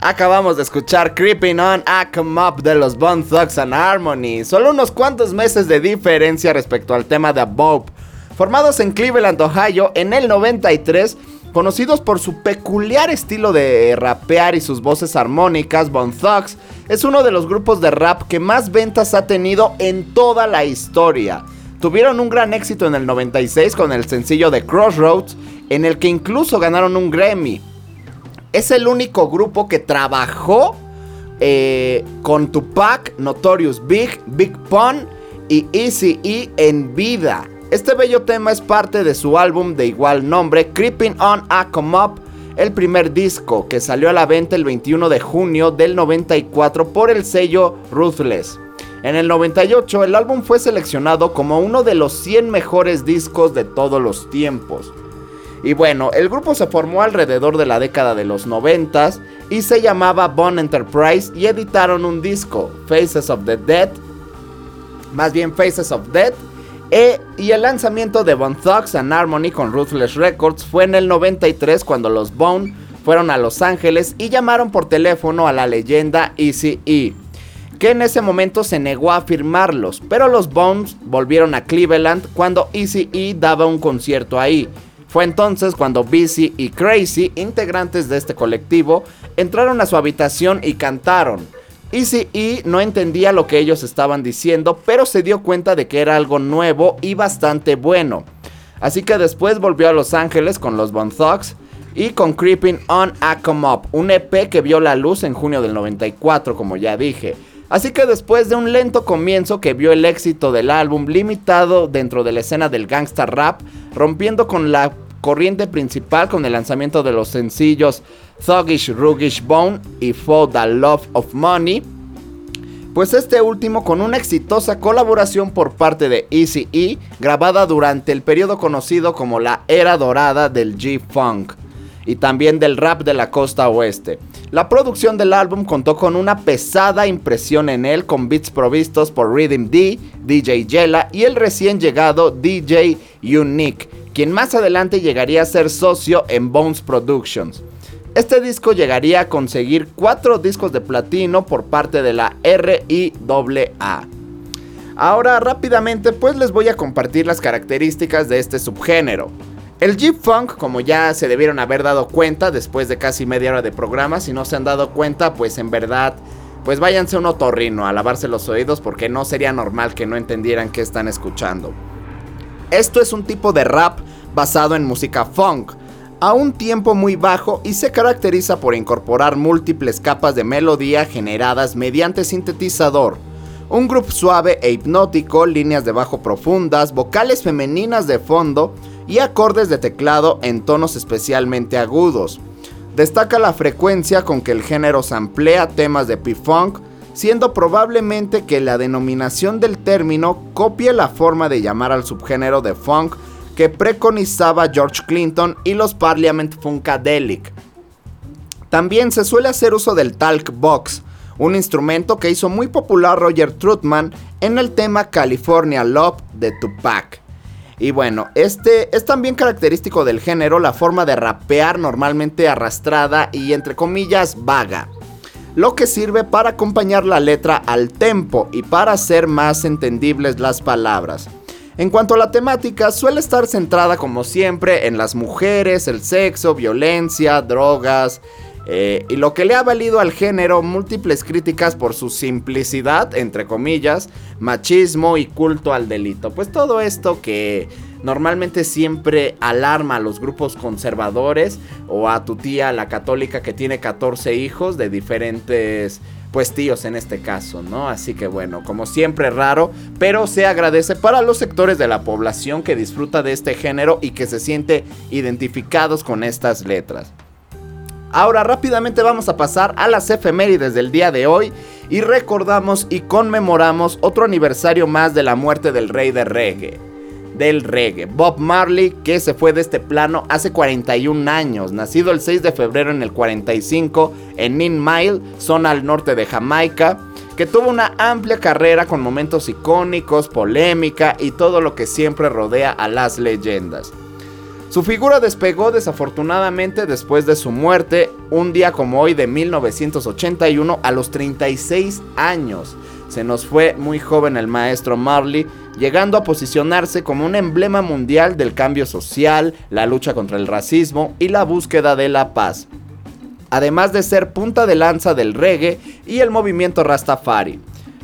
Acabamos de escuchar Creeping On a Come Up de los Bone Thugs and Harmony. Solo unos cuantos meses de diferencia respecto al tema de Bob. Formados en Cleveland, Ohio en el 93, conocidos por su peculiar estilo de rapear y sus voces armónicas, Bone Thugs es uno de los grupos de rap que más ventas ha tenido en toda la historia. Tuvieron un gran éxito en el 96 con el sencillo de Crossroads, en el que incluso ganaron un Grammy es el único grupo que trabajó eh, con Tupac, Notorious Big, Big Pun y Easy E en vida. Este bello tema es parte de su álbum de igual nombre, Creeping On a Come Up, el primer disco que salió a la venta el 21 de junio del 94 por el sello Ruthless. En el 98 el álbum fue seleccionado como uno de los 100 mejores discos de todos los tiempos. Y bueno, el grupo se formó alrededor de la década de los 90 y se llamaba Bone Enterprise y editaron un disco, Faces of the Dead, más bien Faces of Dead, e- y el lanzamiento de Bone Thugs and Harmony con Ruthless Records fue en el 93 cuando los Bone fueron a Los Ángeles y llamaron por teléfono a la leyenda Easy E, que en ese momento se negó a firmarlos, pero los Bones volvieron a Cleveland cuando Easy E daba un concierto ahí. Fue entonces cuando Busy y Crazy, integrantes de este colectivo, entraron a su habitación y cantaron. Easy E no entendía lo que ellos estaban diciendo, pero se dio cuenta de que era algo nuevo y bastante bueno. Así que después volvió a Los Ángeles con los Bone Thugs y con Creeping on a Come Up, un EP que vio la luz en junio del 94, como ya dije. Así que después de un lento comienzo que vio el éxito del álbum limitado dentro de la escena del gangsta rap, rompiendo con la corriente principal con el lanzamiento de los sencillos Thuggish Ruggish Bone y For the Love of Money, pues este último con una exitosa colaboración por parte de Easy E, grabada durante el periodo conocido como la era dorada del G-Funk y también del rap de la costa oeste. La producción del álbum contó con una pesada impresión en él con beats provistos por Rhythm D, DJ Yella y el recién llegado DJ Unique, quien más adelante llegaría a ser socio en Bones Productions. Este disco llegaría a conseguir cuatro discos de platino por parte de la RIAA. Ahora rápidamente pues les voy a compartir las características de este subgénero. El G-Funk, como ya se debieron haber dado cuenta después de casi media hora de programa, si no se han dado cuenta, pues en verdad, pues váyanse un otorrino a lavarse los oídos porque no sería normal que no entendieran qué están escuchando. Esto es un tipo de rap basado en música funk, a un tiempo muy bajo y se caracteriza por incorporar múltiples capas de melodía generadas mediante sintetizador. Un groove suave e hipnótico, líneas de bajo profundas, vocales femeninas de fondo y acordes de teclado en tonos especialmente agudos. Destaca la frecuencia con que el género samplea temas de P-Funk, siendo probablemente que la denominación del término copie la forma de llamar al subgénero de funk que preconizaba George Clinton y los Parliament Funkadelic. También se suele hacer uso del talk box, un instrumento que hizo muy popular Roger Troutman en el tema California Love de Tupac. Y bueno, este es también característico del género la forma de rapear normalmente arrastrada y entre comillas vaga. Lo que sirve para acompañar la letra al tempo y para hacer más entendibles las palabras. En cuanto a la temática, suele estar centrada como siempre en las mujeres, el sexo, violencia, drogas, eh, y lo que le ha valido al género múltiples críticas por su simplicidad, entre comillas, machismo y culto al delito. Pues todo esto que normalmente siempre alarma a los grupos conservadores o a tu tía, la católica que tiene 14 hijos de diferentes pues tíos en este caso, ¿no? Así que bueno, como siempre raro, pero se agradece para los sectores de la población que disfruta de este género y que se siente identificados con estas letras. Ahora rápidamente vamos a pasar a las efemérides del día de hoy y recordamos y conmemoramos otro aniversario más de la muerte del rey de reggae. Del reggae, Bob Marley, que se fue de este plano hace 41 años, nacido el 6 de febrero en el 45 en Nin Mile, zona al norte de Jamaica, que tuvo una amplia carrera con momentos icónicos, polémica y todo lo que siempre rodea a las leyendas. Su figura despegó desafortunadamente después de su muerte, un día como hoy de 1981 a los 36 años. Se nos fue muy joven el maestro Marley, llegando a posicionarse como un emblema mundial del cambio social, la lucha contra el racismo y la búsqueda de la paz. Además de ser punta de lanza del reggae y el movimiento Rastafari.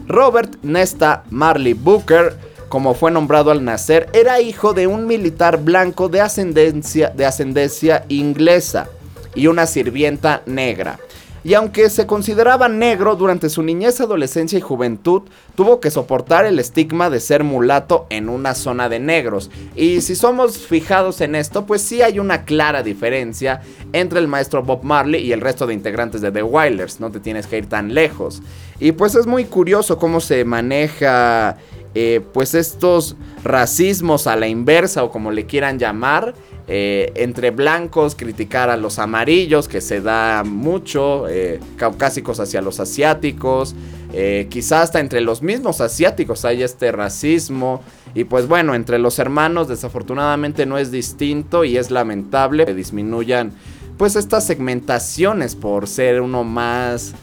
Robert Nesta Marley Booker como fue nombrado al nacer, era hijo de un militar blanco de ascendencia, de ascendencia inglesa y una sirvienta negra. Y aunque se consideraba negro durante su niñez, adolescencia y juventud, tuvo que soportar el estigma de ser mulato en una zona de negros. Y si somos fijados en esto, pues sí hay una clara diferencia entre el maestro Bob Marley y el resto de integrantes de The Wailers, no te tienes que ir tan lejos. Y pues es muy curioso cómo se maneja eh, pues estos racismos a la inversa o como le quieran llamar eh, entre blancos, criticar a los amarillos, que se da mucho, eh, caucásicos hacia los asiáticos, quizás hasta entre los mismos asiáticos hay este racismo. Y pues bueno, entre los hermanos desafortunadamente no es distinto y es lamentable que disminuyan pues estas segmentaciones por ser uno más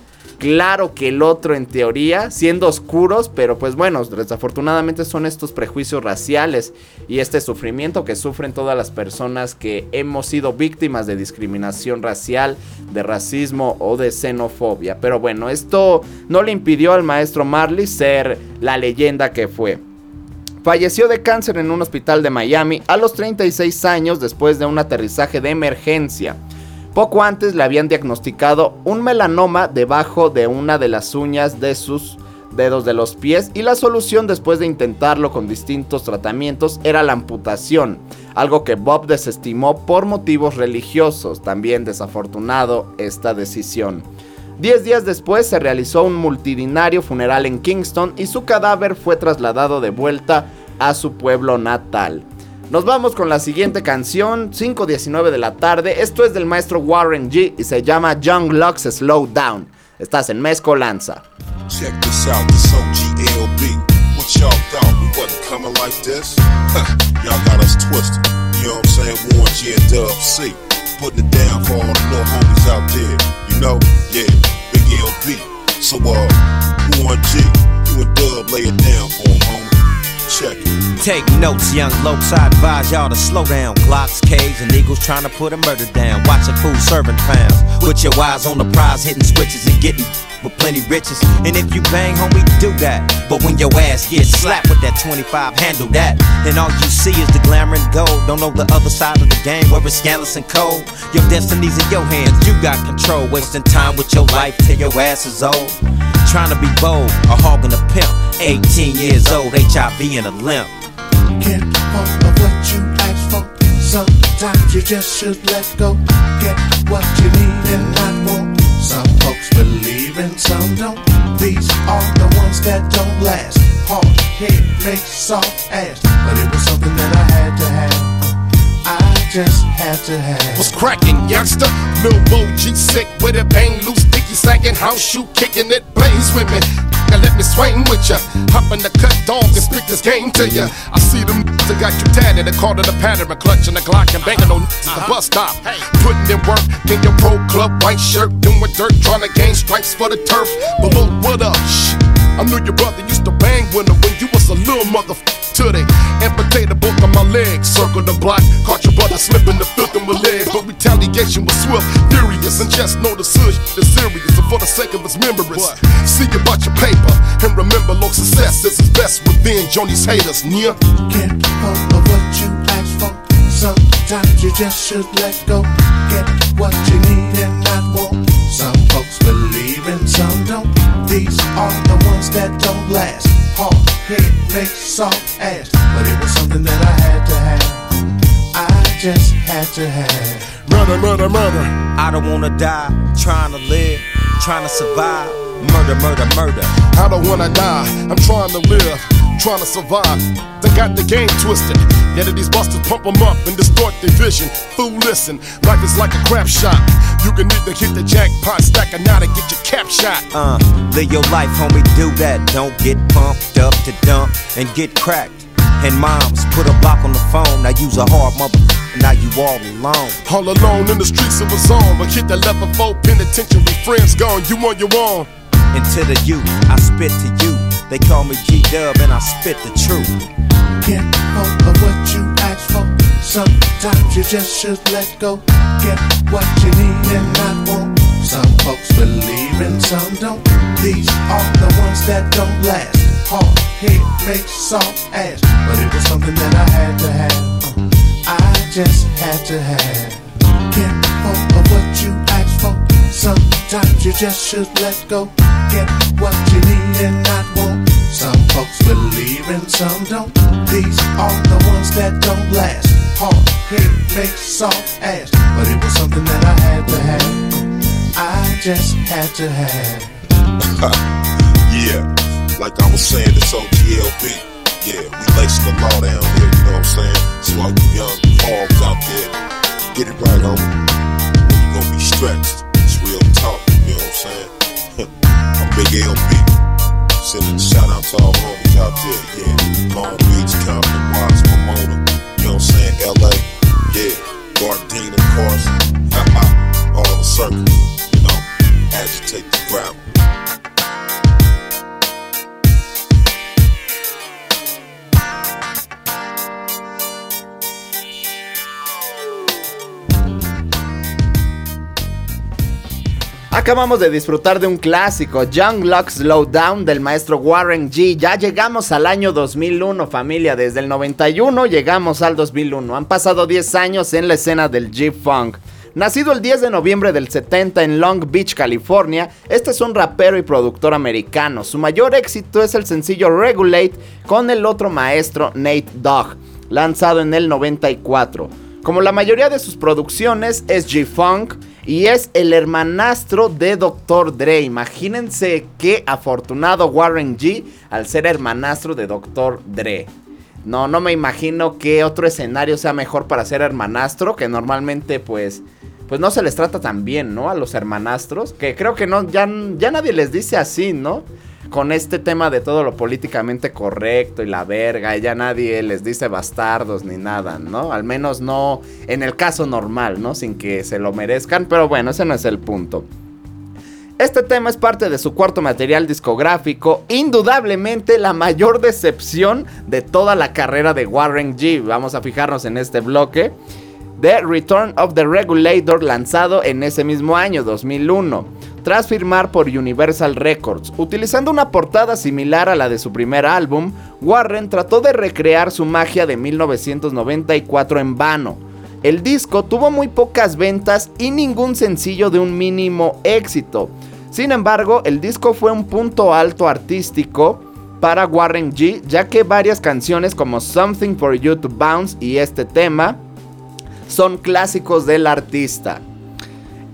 claro que el otro en teoría, siendo oscuros, pero pues bueno, desafortunadamente son estos prejuicios raciales y este sufrimiento que sufren todas las personas que hemos sido víctimas de discriminación racial, de racismo o de xenofobia. Pero bueno, esto no le impidió al maestro Marley ser la leyenda que fue. Falleció de cáncer en un hospital de Miami a los 36 años después de un aterrizaje de emergencia. Poco antes le habían diagnosticado un melanoma debajo de una de las uñas de sus dedos de los pies y la solución después de intentarlo con distintos tratamientos era la amputación, algo que Bob desestimó por motivos religiosos, también desafortunado esta decisión. Diez días después se realizó un multidinario funeral en Kingston y su cadáver fue trasladado de vuelta a su pueblo natal. Nos vamos con la siguiente canción, 5.19 de la tarde. Esto es del maestro Warren G y se llama Young Lux Slow Down. Estás en Mezcolanza. Check this out, this. What y'all thought we like this? You know what I'm saying? Warren G and Dub C. Putting it down for all the little homies out there. You know? Yeah, Big. So, uh, G, you Dub lay it down 'em. Check. Take notes, young lokes. I advise y'all to slow down. Glocks, K's, and Eagles trying to put a murder down. Watching food serving pounds. With your eyes on the prize, hitting switches and getting with plenty riches. And if you bang, homie, do that. But when your ass gets slapped with that 25, handle that. And all you see is the glamour and gold. Don't know the other side of the game where it's scandalous and cold. Your destiny's in your hands, you got control. Wasting time with your life till your ass is old. Trying to be bold, a hog and a pimp. 18 years old, HIV in a limp. Get hold of what you asked for. Sometimes you just should let go. Get what you need and not more. Some folks believe and some don't. These are the ones that don't last. Hard head makes soft ass. But it was something that I had to have. I just had to have. What's cracking, youngster? Lil Bo sick with a bang loose, dicky sagging, house shoe kicking it, blaze with me. Now let me swing with ya. Hop in the cut dog and spit this game to ya. I see them that got you tatted, and caught in the pattern, clutching the Glock and banging on at the bus stop. Putting in work in your pro club, white shirt, doing dirt, trying to gain stripes for the turf. But look, what up? Shh. I knew your brother used to bang with her when you was a little motherfucker. Till they amputated both of my legs, circled the block, caught your brother slipping the filth in my leg. But retaliation was swift, furious, and just know the sush is serious. And for the sake of his memories, see about your paper and remember low success is his best revenge on these haters. Near Get hold of what you asked for. Sometimes you just should let go. Get what you need and not want. Some folks believe and some don't. These are the ones that don't last. Hard head makes soft ass. But it was something that I had to have. I just had to have. murder, murder, murder. I don't wanna die, trying to live, trying to survive. Murder, murder, murder. I don't wanna die, I'm trying to live, trying to survive. They got the game twisted. Yet these busters pump them up and distort their vision. Fool, listen, life is like a crap shot. You can either hit the jackpot, stack a knot, and get your cap shot. Uh, live your life, homie, do that. Don't get pumped up to dump and get cracked. And moms put a block on the phone. Now use a hard mother. Now you all alone. All alone in the streets of a zone. But hit that level four penitentiary, friends gone, you on your own. And to the youth, I spit to you. They call me G Dub and I spit the truth. Get hold of what you asked for. Sometimes you just should let go. Get what you need and not want. Some folks believe and some don't. These are the ones that don't last. Hard head makes soft ass. But it was something that I had to have. I just had to have. Get hold of what. Sometimes you just should let go. Get what you need and not want. Some folks believe and some don't. These are the ones that don't last. Hard head makes soft ass. But it was something that I had to have. I just had to have. yeah, like I was saying, it's OGLB. Yeah, we lacing the law down here, you know what I'm saying? So all you young arms out there. Get it right, homie. You gonna be stretched. Real talk, you know what I'm saying? I'm Big LB. Sending a shout out to all homies out there, yeah. Long Beach, Compton, Watts, Pomona. You know what I'm saying? LA, yeah. Gardena, of course. all the circles, you know. Agitate the gravel. Acabamos de disfrutar de un clásico, Young Luck Slow Down del maestro Warren G. Ya llegamos al año 2001, familia. Desde el 91 llegamos al 2001. Han pasado 10 años en la escena del G-Funk. Nacido el 10 de noviembre del 70 en Long Beach, California, este es un rapero y productor americano. Su mayor éxito es el sencillo Regulate con el otro maestro Nate Dogg, lanzado en el 94. Como la mayoría de sus producciones es G-Funk y es el hermanastro de Dr. Dre. Imagínense qué afortunado Warren G al ser hermanastro de Dr. Dre. No, no me imagino que otro escenario sea mejor para ser hermanastro, que normalmente pues pues no se les trata tan bien, ¿no? A los hermanastros, que creo que no ya, ya nadie les dice así, ¿no? Con este tema de todo lo políticamente correcto y la verga, ya nadie les dice bastardos ni nada, ¿no? Al menos no en el caso normal, ¿no? Sin que se lo merezcan, pero bueno, ese no es el punto. Este tema es parte de su cuarto material discográfico, indudablemente la mayor decepción de toda la carrera de Warren G. Vamos a fijarnos en este bloque. The Return of the Regulator lanzado en ese mismo año 2001, tras firmar por Universal Records. Utilizando una portada similar a la de su primer álbum, Warren trató de recrear su magia de 1994 en vano. El disco tuvo muy pocas ventas y ningún sencillo de un mínimo éxito. Sin embargo, el disco fue un punto alto artístico para Warren G, ya que varias canciones como Something for You to Bounce y este tema son clásicos del artista.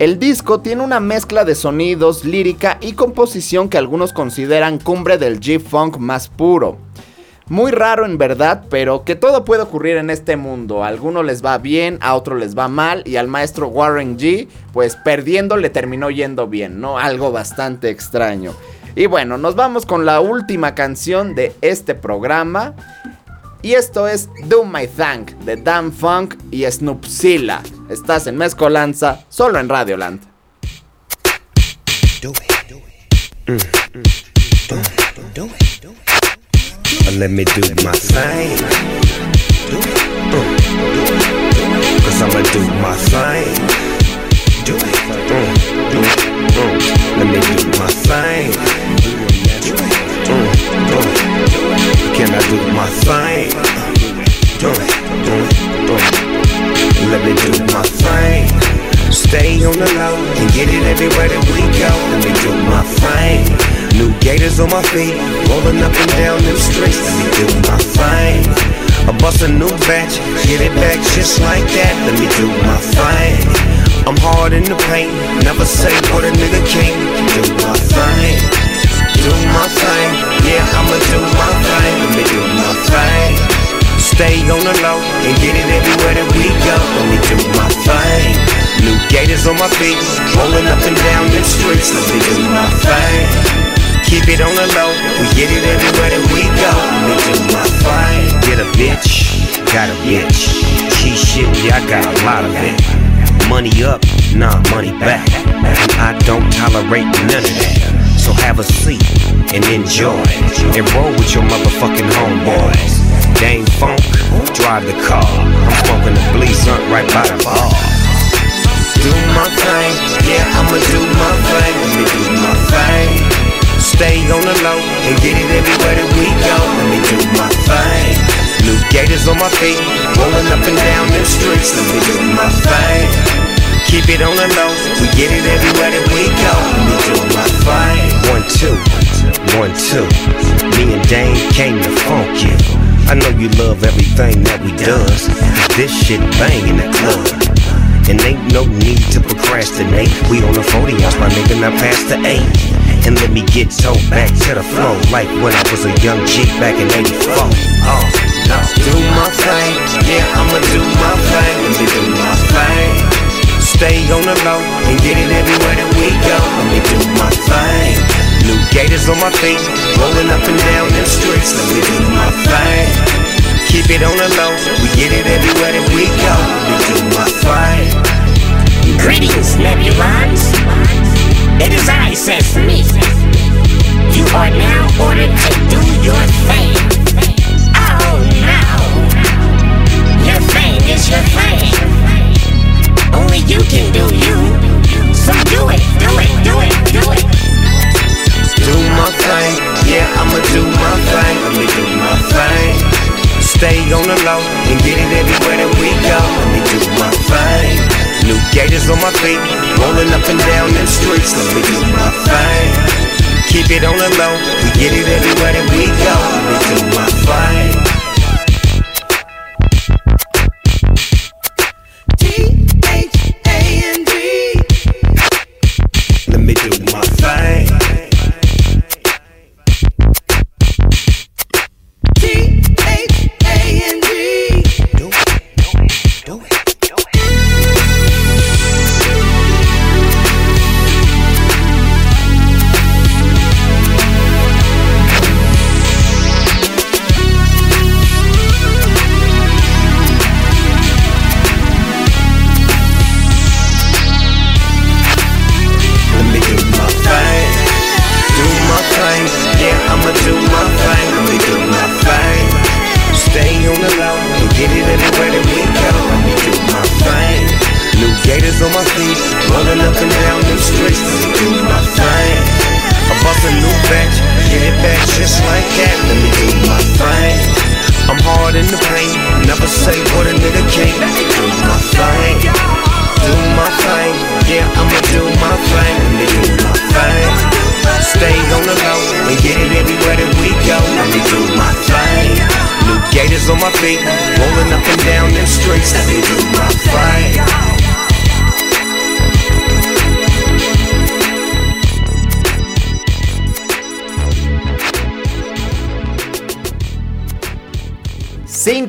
El disco tiene una mezcla de sonidos, lírica y composición que algunos consideran cumbre del G-Funk más puro. Muy raro en verdad, pero que todo puede ocurrir en este mundo. A algunos les va bien, a otros les va mal y al maestro Warren G, pues perdiendo le terminó yendo bien, ¿no? Algo bastante extraño. Y bueno, nos vamos con la última canción de este programa. Y esto es Do My Thing de Dan Funk y Snoopzilla. Estás en Mezcolanza, solo en Radioland. Do it. Do it. Do it. Do it. Do it. Let me do my thing. Do it. Mm. Cause I'ma do my thing. Do it. Mm. Do it. Mm. Let me do my thing. Do it. Mm. Do it. Can I do my thing? Do it. Mm. Do it. Let me do my thing. Stay on the low and get it everywhere that we go. Let me do my thing. New gators on my feet, rolling up and down them streets. Let me do my thing. I bust a new batch, get it back just like that. Let me do my thing. I'm hard in the paint, never say what a nigga can't do my thing. Do my thing, yeah, I'ma do my thing. Let me do my thing. Stay on the low and get it everywhere that we go. Let me do my thing. New gators on my feet, rolling up and down the streets. Let me do my thing. Keep it on the low, we get it everywhere that we go. Let me do my thing. Get a bitch, got a bitch. She shit, yeah, I got a lot of it. Money up, nah, money back. I don't tolerate none of that. So have a seat and enjoy. And roll with your motherfucking homeboys. Dame Funk, drive the car. I'm smoking the bleach right by the bar. Do my thing, yeah, I'ma do my thing. Let me do my thing. Stay on the low and get it everywhere that we go. Let me do my thing. New gators on my feet, rolling up and down them streets. Let me do my thing. Keep it on the low, we get it everywhere that we go. Let me do my thing. One two, one two. Me and Dane came to funk you. I know you love everything that we does. This shit bang in the club. And ain't no need to procrastinate. We on the 40 ounce, my nigga, now past the 8. And let me get towed back to the flow. Like when I was a young G back in 84. Oh, Do my thing, yeah, I'ma do my thing. Let me do my thing. Stay on the low and get it everywhere that we go. Let me do my thing. New gators on my feet, rolling up and down them streets. Let me do my thing. Keep it on the low, we get it everywhere that we go. Let me do my thing. Greetings, Nebulons. It is I, Sesame. You are now ordered to do your thing. Oh no. Your thing is your thing. Only you can do you. So do it, do it, do it, do it. Do my thing, yeah, I'ma do my thing. Let me do my thing. Stay on the low and get it everywhere that we go. Let me do my thing. New gators on my feet, rolling up and down them streets. Let me do my thing. Keep it on the low, we get it everywhere that we go. Let me do my thing.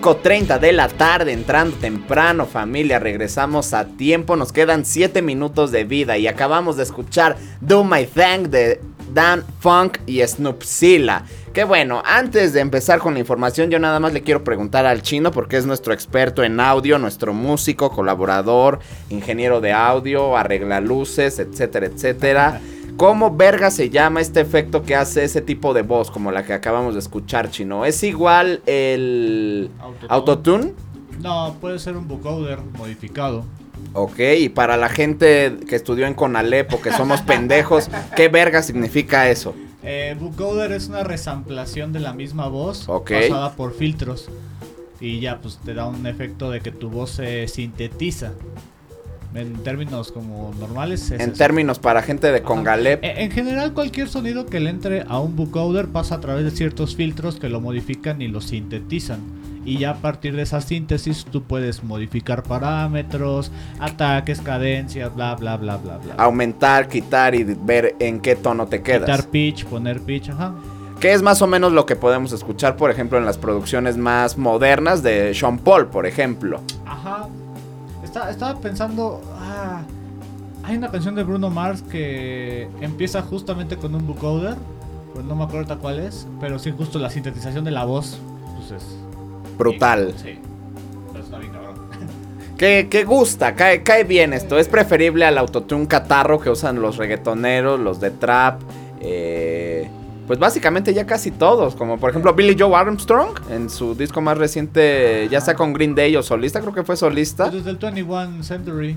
...5.30 de la tarde, entrando temprano familia, regresamos a tiempo, nos quedan 7 minutos de vida y acabamos de escuchar Do My Thing de Dan Funk y Snoopzilla. Que bueno, antes de empezar con la información, yo nada más le quiero preguntar al chino, porque es nuestro experto en audio, nuestro músico, colaborador, ingeniero de audio, arregla luces, etcétera, etcétera. ¿Cómo verga se llama este efecto que hace ese tipo de voz, como la que acabamos de escuchar, chino? ¿Es igual el autotune? No, puede ser un vocoder modificado. Ok, y para la gente que estudió en Conalep o que somos pendejos, ¿qué verga significa eso? Eh, vocoder es una resamplación de la misma voz Ok. pasada por filtros. Y ya, pues te da un efecto de que tu voz se sintetiza. En términos como normales. es En eso. términos para gente de Congalep. Eh, En general, cualquier sonido que le entre a un vocoder pasa a través de ciertos filtros que lo modifican y lo sintetizan. Y ya a partir de esa síntesis tú puedes modificar parámetros, ataques, cadencias, bla, bla, bla, bla, bla. Aumentar, quitar y ver en qué tono te quedas. Quitar pitch, poner pitch, ajá. Que es más o menos lo que podemos escuchar, por ejemplo, en las producciones más modernas de Sean Paul, por ejemplo. Está- estaba pensando. ah, hay una canción de Bruno Mars que empieza justamente con un vocoder. Pues no me acuerdo ahorita cuál es. Pero sí, justo la sintetización de la voz. Pues es. Brutal. Sí. Pero está bien cabrón. Que, que gusta, cae, cae bien esto. Es preferible al autotune catarro que usan los reggaetoneros, los de trap. eh, pues básicamente ya casi todos. Como por ejemplo Billy Joe Armstrong en su disco más reciente, ya sea con Green Day o solista, creo que fue solista. Pues desde el 21 Century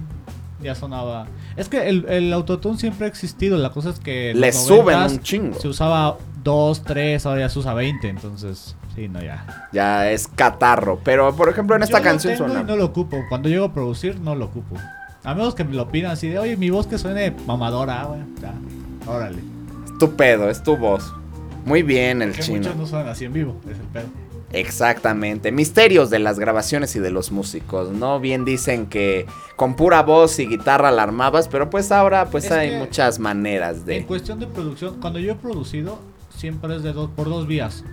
ya sonaba. Es que el, el autotune siempre ha existido. La cosa es que. Le suben 90s un chingo. Se usaba 2, 3, ahora ya se usa 20. Entonces, sí, no, ya. Ya es catarro. Pero por ejemplo en esta Yo lo canción tengo suena. y no lo ocupo. Cuando llego a producir, no lo ocupo. A menos que me lo pidan así de, oye, mi voz que suene mamadora, ah, bueno, ya. Órale. Es tu pedo, es tu voz. Muy bien el Que chino. muchos no suenan así en vivo, es el pedo. Exactamente, misterios de las grabaciones y de los músicos, ¿no? Bien dicen que con pura voz y guitarra la armabas, pero pues ahora pues Es hay muchas maneras En de... cuestión de producción, cuando yo he producido, siempre es de dos, por dos vías.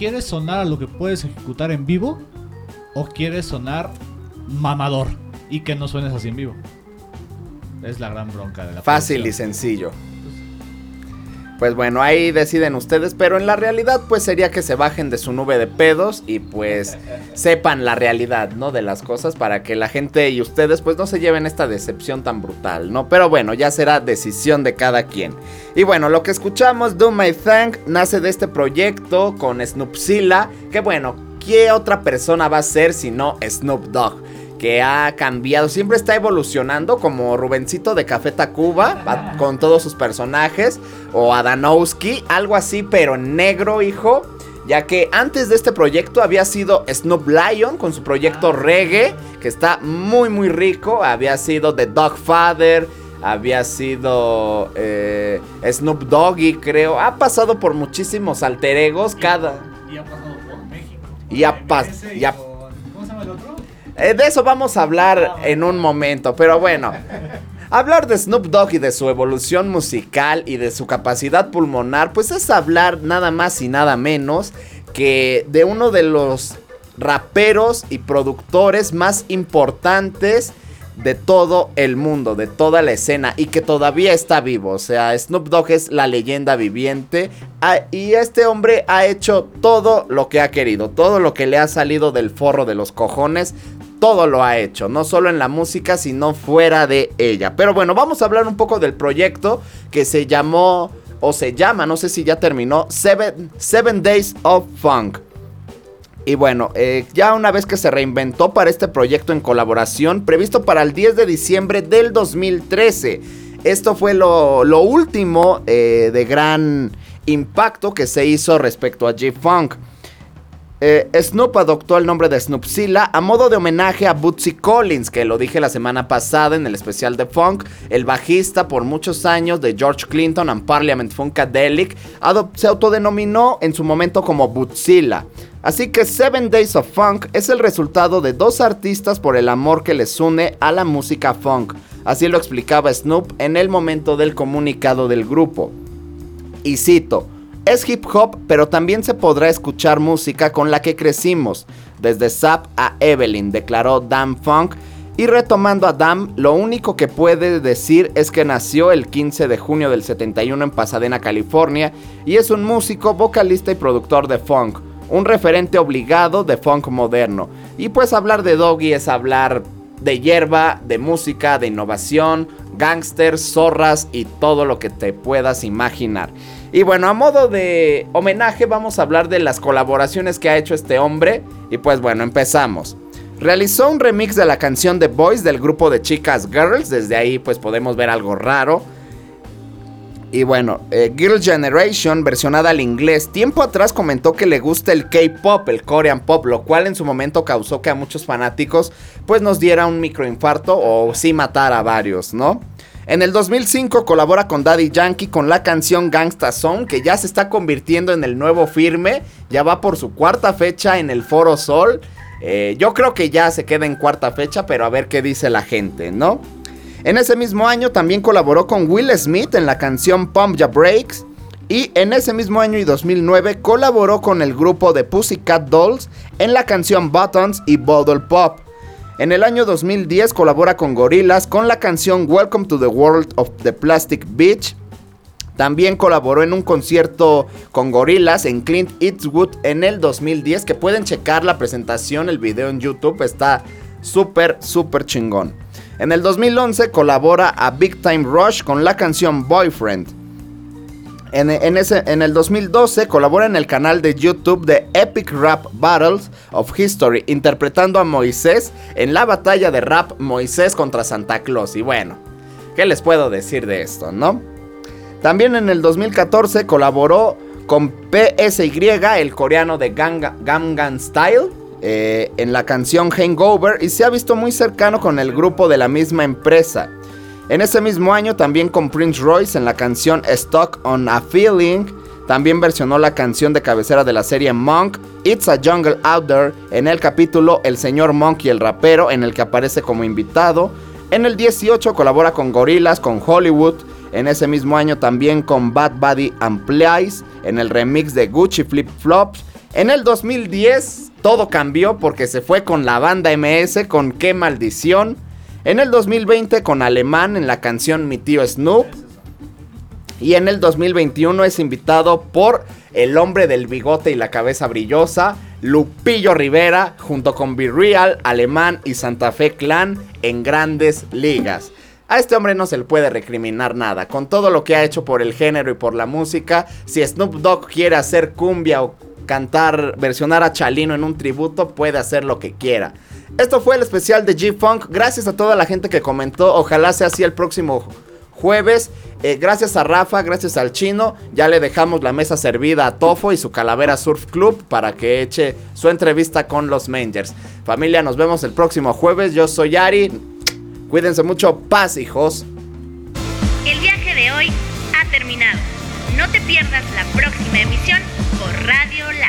¿quieres sonar a lo que puedes ejecutar en vivo o quieres sonar mamador y que no suenes así en vivo? Es la gran bronca de la Fácil y sencillo. Pues bueno, ahí deciden ustedes, pero en la realidad pues sería que se bajen de su nube de pedos y pues sepan la realidad, ¿no? De las cosas para que la gente y ustedes pues no se lleven esta decepción tan brutal, ¿no? Pero bueno, ya será decisión de cada quien. Y bueno, lo que escuchamos, Do My Thing, nace de este proyecto con Snoopzilla, que bueno, ¿qué otra persona va a ser si no Snoop Dogg? que ha cambiado, siempre está evolucionando como Rubencito de Café Tacuba con todos sus personajes o Adanowski, algo así pero en negro, hijo, ya que antes de este proyecto había sido Snoop Lion con su proyecto Reggae, que está muy muy rico, había sido The Dog Father, había sido eh, Snoop Doggy, creo, ha pasado por muchísimos alter egos cada Y ha pasado por México. y ha pas- y ha ¿Cómo se llama el otro? eh, de eso vamos a hablar en un momento, pero bueno. Hablar de Snoop Dogg y de su evolución musical y de su capacidad pulmonar, pues es hablar nada más y nada menos que de uno de los raperos y productores más importantes de todo el mundo, de toda la escena y que todavía está vivo. O sea, Snoop Dogg es la leyenda viviente y este hombre ha hecho todo lo que ha querido, todo lo que le ha salido del forro de los cojones. Todo lo ha hecho, no solo en la música, sino fuera de ella. Pero bueno, vamos a hablar un poco del proyecto que se llamó, o se llama, no sé si ya terminó, Seven, Seven Days of Funk. Y bueno, eh, ya una vez que se reinventó para este proyecto en colaboración, previsto para el 10 de diciembre del 2013. Esto fue lo, último eh, de gran impacto que se hizo respecto a G-Funk. Eh, Snoop adoptó el nombre de Snoopzilla a modo de homenaje a Bootsy Collins, que lo dije la semana pasada en el especial de Funk, el bajista por muchos años de George Clinton and Parliament Funkadelic, se autodenominó en su momento como Bootzilla. Así que Seven Days of Funk es el resultado de dos artistas por el amor que les une a la música funk. Así lo explicaba Snoop en el momento del comunicado del grupo. Y cito, es hip hop, pero también se podrá escuchar música con la que crecimos, desde Zap a Evelyn, declaró Dan Funk. Y retomando a Dam, lo único que puede decir es que nació el 15 de junio del 71 en Pasadena, California, y es un músico, vocalista y productor de funk, un referente obligado de funk moderno. Y pues hablar de Doggy es hablar de hierba, de música, de innovación, gangsters, zorras y todo lo que te puedas imaginar. Y bueno, a modo de homenaje vamos a hablar de las colaboraciones que ha hecho este hombre. Y pues bueno, empezamos. Realizó un remix de la canción The Boys del grupo de chicas Girls. Desde ahí pues podemos ver algo raro. Y bueno, eh, Girl Generation, versionada al inglés, tiempo atrás comentó que le gusta el K-pop, el Korean pop, lo cual en su momento causó que a muchos fanáticos pues nos diera un microinfarto o sí matar a varios, ¿no? En el 2005 colabora con Daddy Yankee con la canción Gangsta Song, que ya se está convirtiendo en el nuevo firme, ya va por su cuarta fecha en el Foro Sol. Eh, yo creo que ya se queda en cuarta fecha, pero a ver qué dice la gente, ¿no? En ese mismo año también colaboró con Will Smith en la canción Pump Ya Breaks. Y en ese mismo año y 2009 colaboró con el grupo de Pussycat Dolls en la canción Buttons y Bottle Pop. En el año 2010 colabora con Gorillaz con la canción Welcome to the World of the Plastic Beach. También colaboró en un concierto con Gorillaz en Clint Eastwood en el 2010, que pueden checar la presentación, el video en YouTube, está súper, súper chingón. En el 2011 colabora a Big Time Rush con la canción Boyfriend. En, el 2012 colabora en el canal de YouTube de Epic Rap Battles of History, interpretando a Moisés en la batalla de rap Moisés contra Santa Claus. Y bueno, ¿qué les puedo decir de esto, no? También en el 2014 colaboró con PSY, el coreano de Gangnam Style, eh, en la canción Hangover y se ha visto muy cercano con el grupo de la misma empresa. En ese mismo año también con Prince Royce en la canción Stuck on a Feeling. También versionó la canción de cabecera de la serie Monk, It's a Jungle Out There, en el capítulo El Señor Monk y el Rapero, en el que aparece como invitado. En el 18 colabora con Gorillaz, con Hollywood. En ese mismo año también con Bad Buddy and Plies, en el remix de Gucci Flip Flops. En el 2010 todo cambió porque se fue con la banda MS con Qué maldición. En el 2020 con Alemán en la canción Mi tío Snoop. Y en el 2021 es invitado por el hombre del bigote y la cabeza brillosa, Lupillo Rivera, junto con Be Real, Alemán y Santa Fe Clan en grandes ligas. A este hombre no se le puede recriminar nada. Con todo lo que ha hecho por el género y por la música, si Snoop Dogg quiere hacer cumbia o cantar, versionar a Chalino en un tributo, puede hacer lo que quiera. Esto fue el especial de G-Funk. Gracias a toda la gente que comentó. Ojalá sea así el próximo jueves. Eh, gracias a Rafa, gracias al chino. Ya le dejamos la mesa servida a Tofo y su Calavera Surf Club para que eche su entrevista con los Mangers. Familia, nos vemos el próximo jueves. Yo soy Ari. Cuídense mucho. Paz, hijos. El viaje de hoy ha terminado. No te pierdas la próxima emisión por Radio.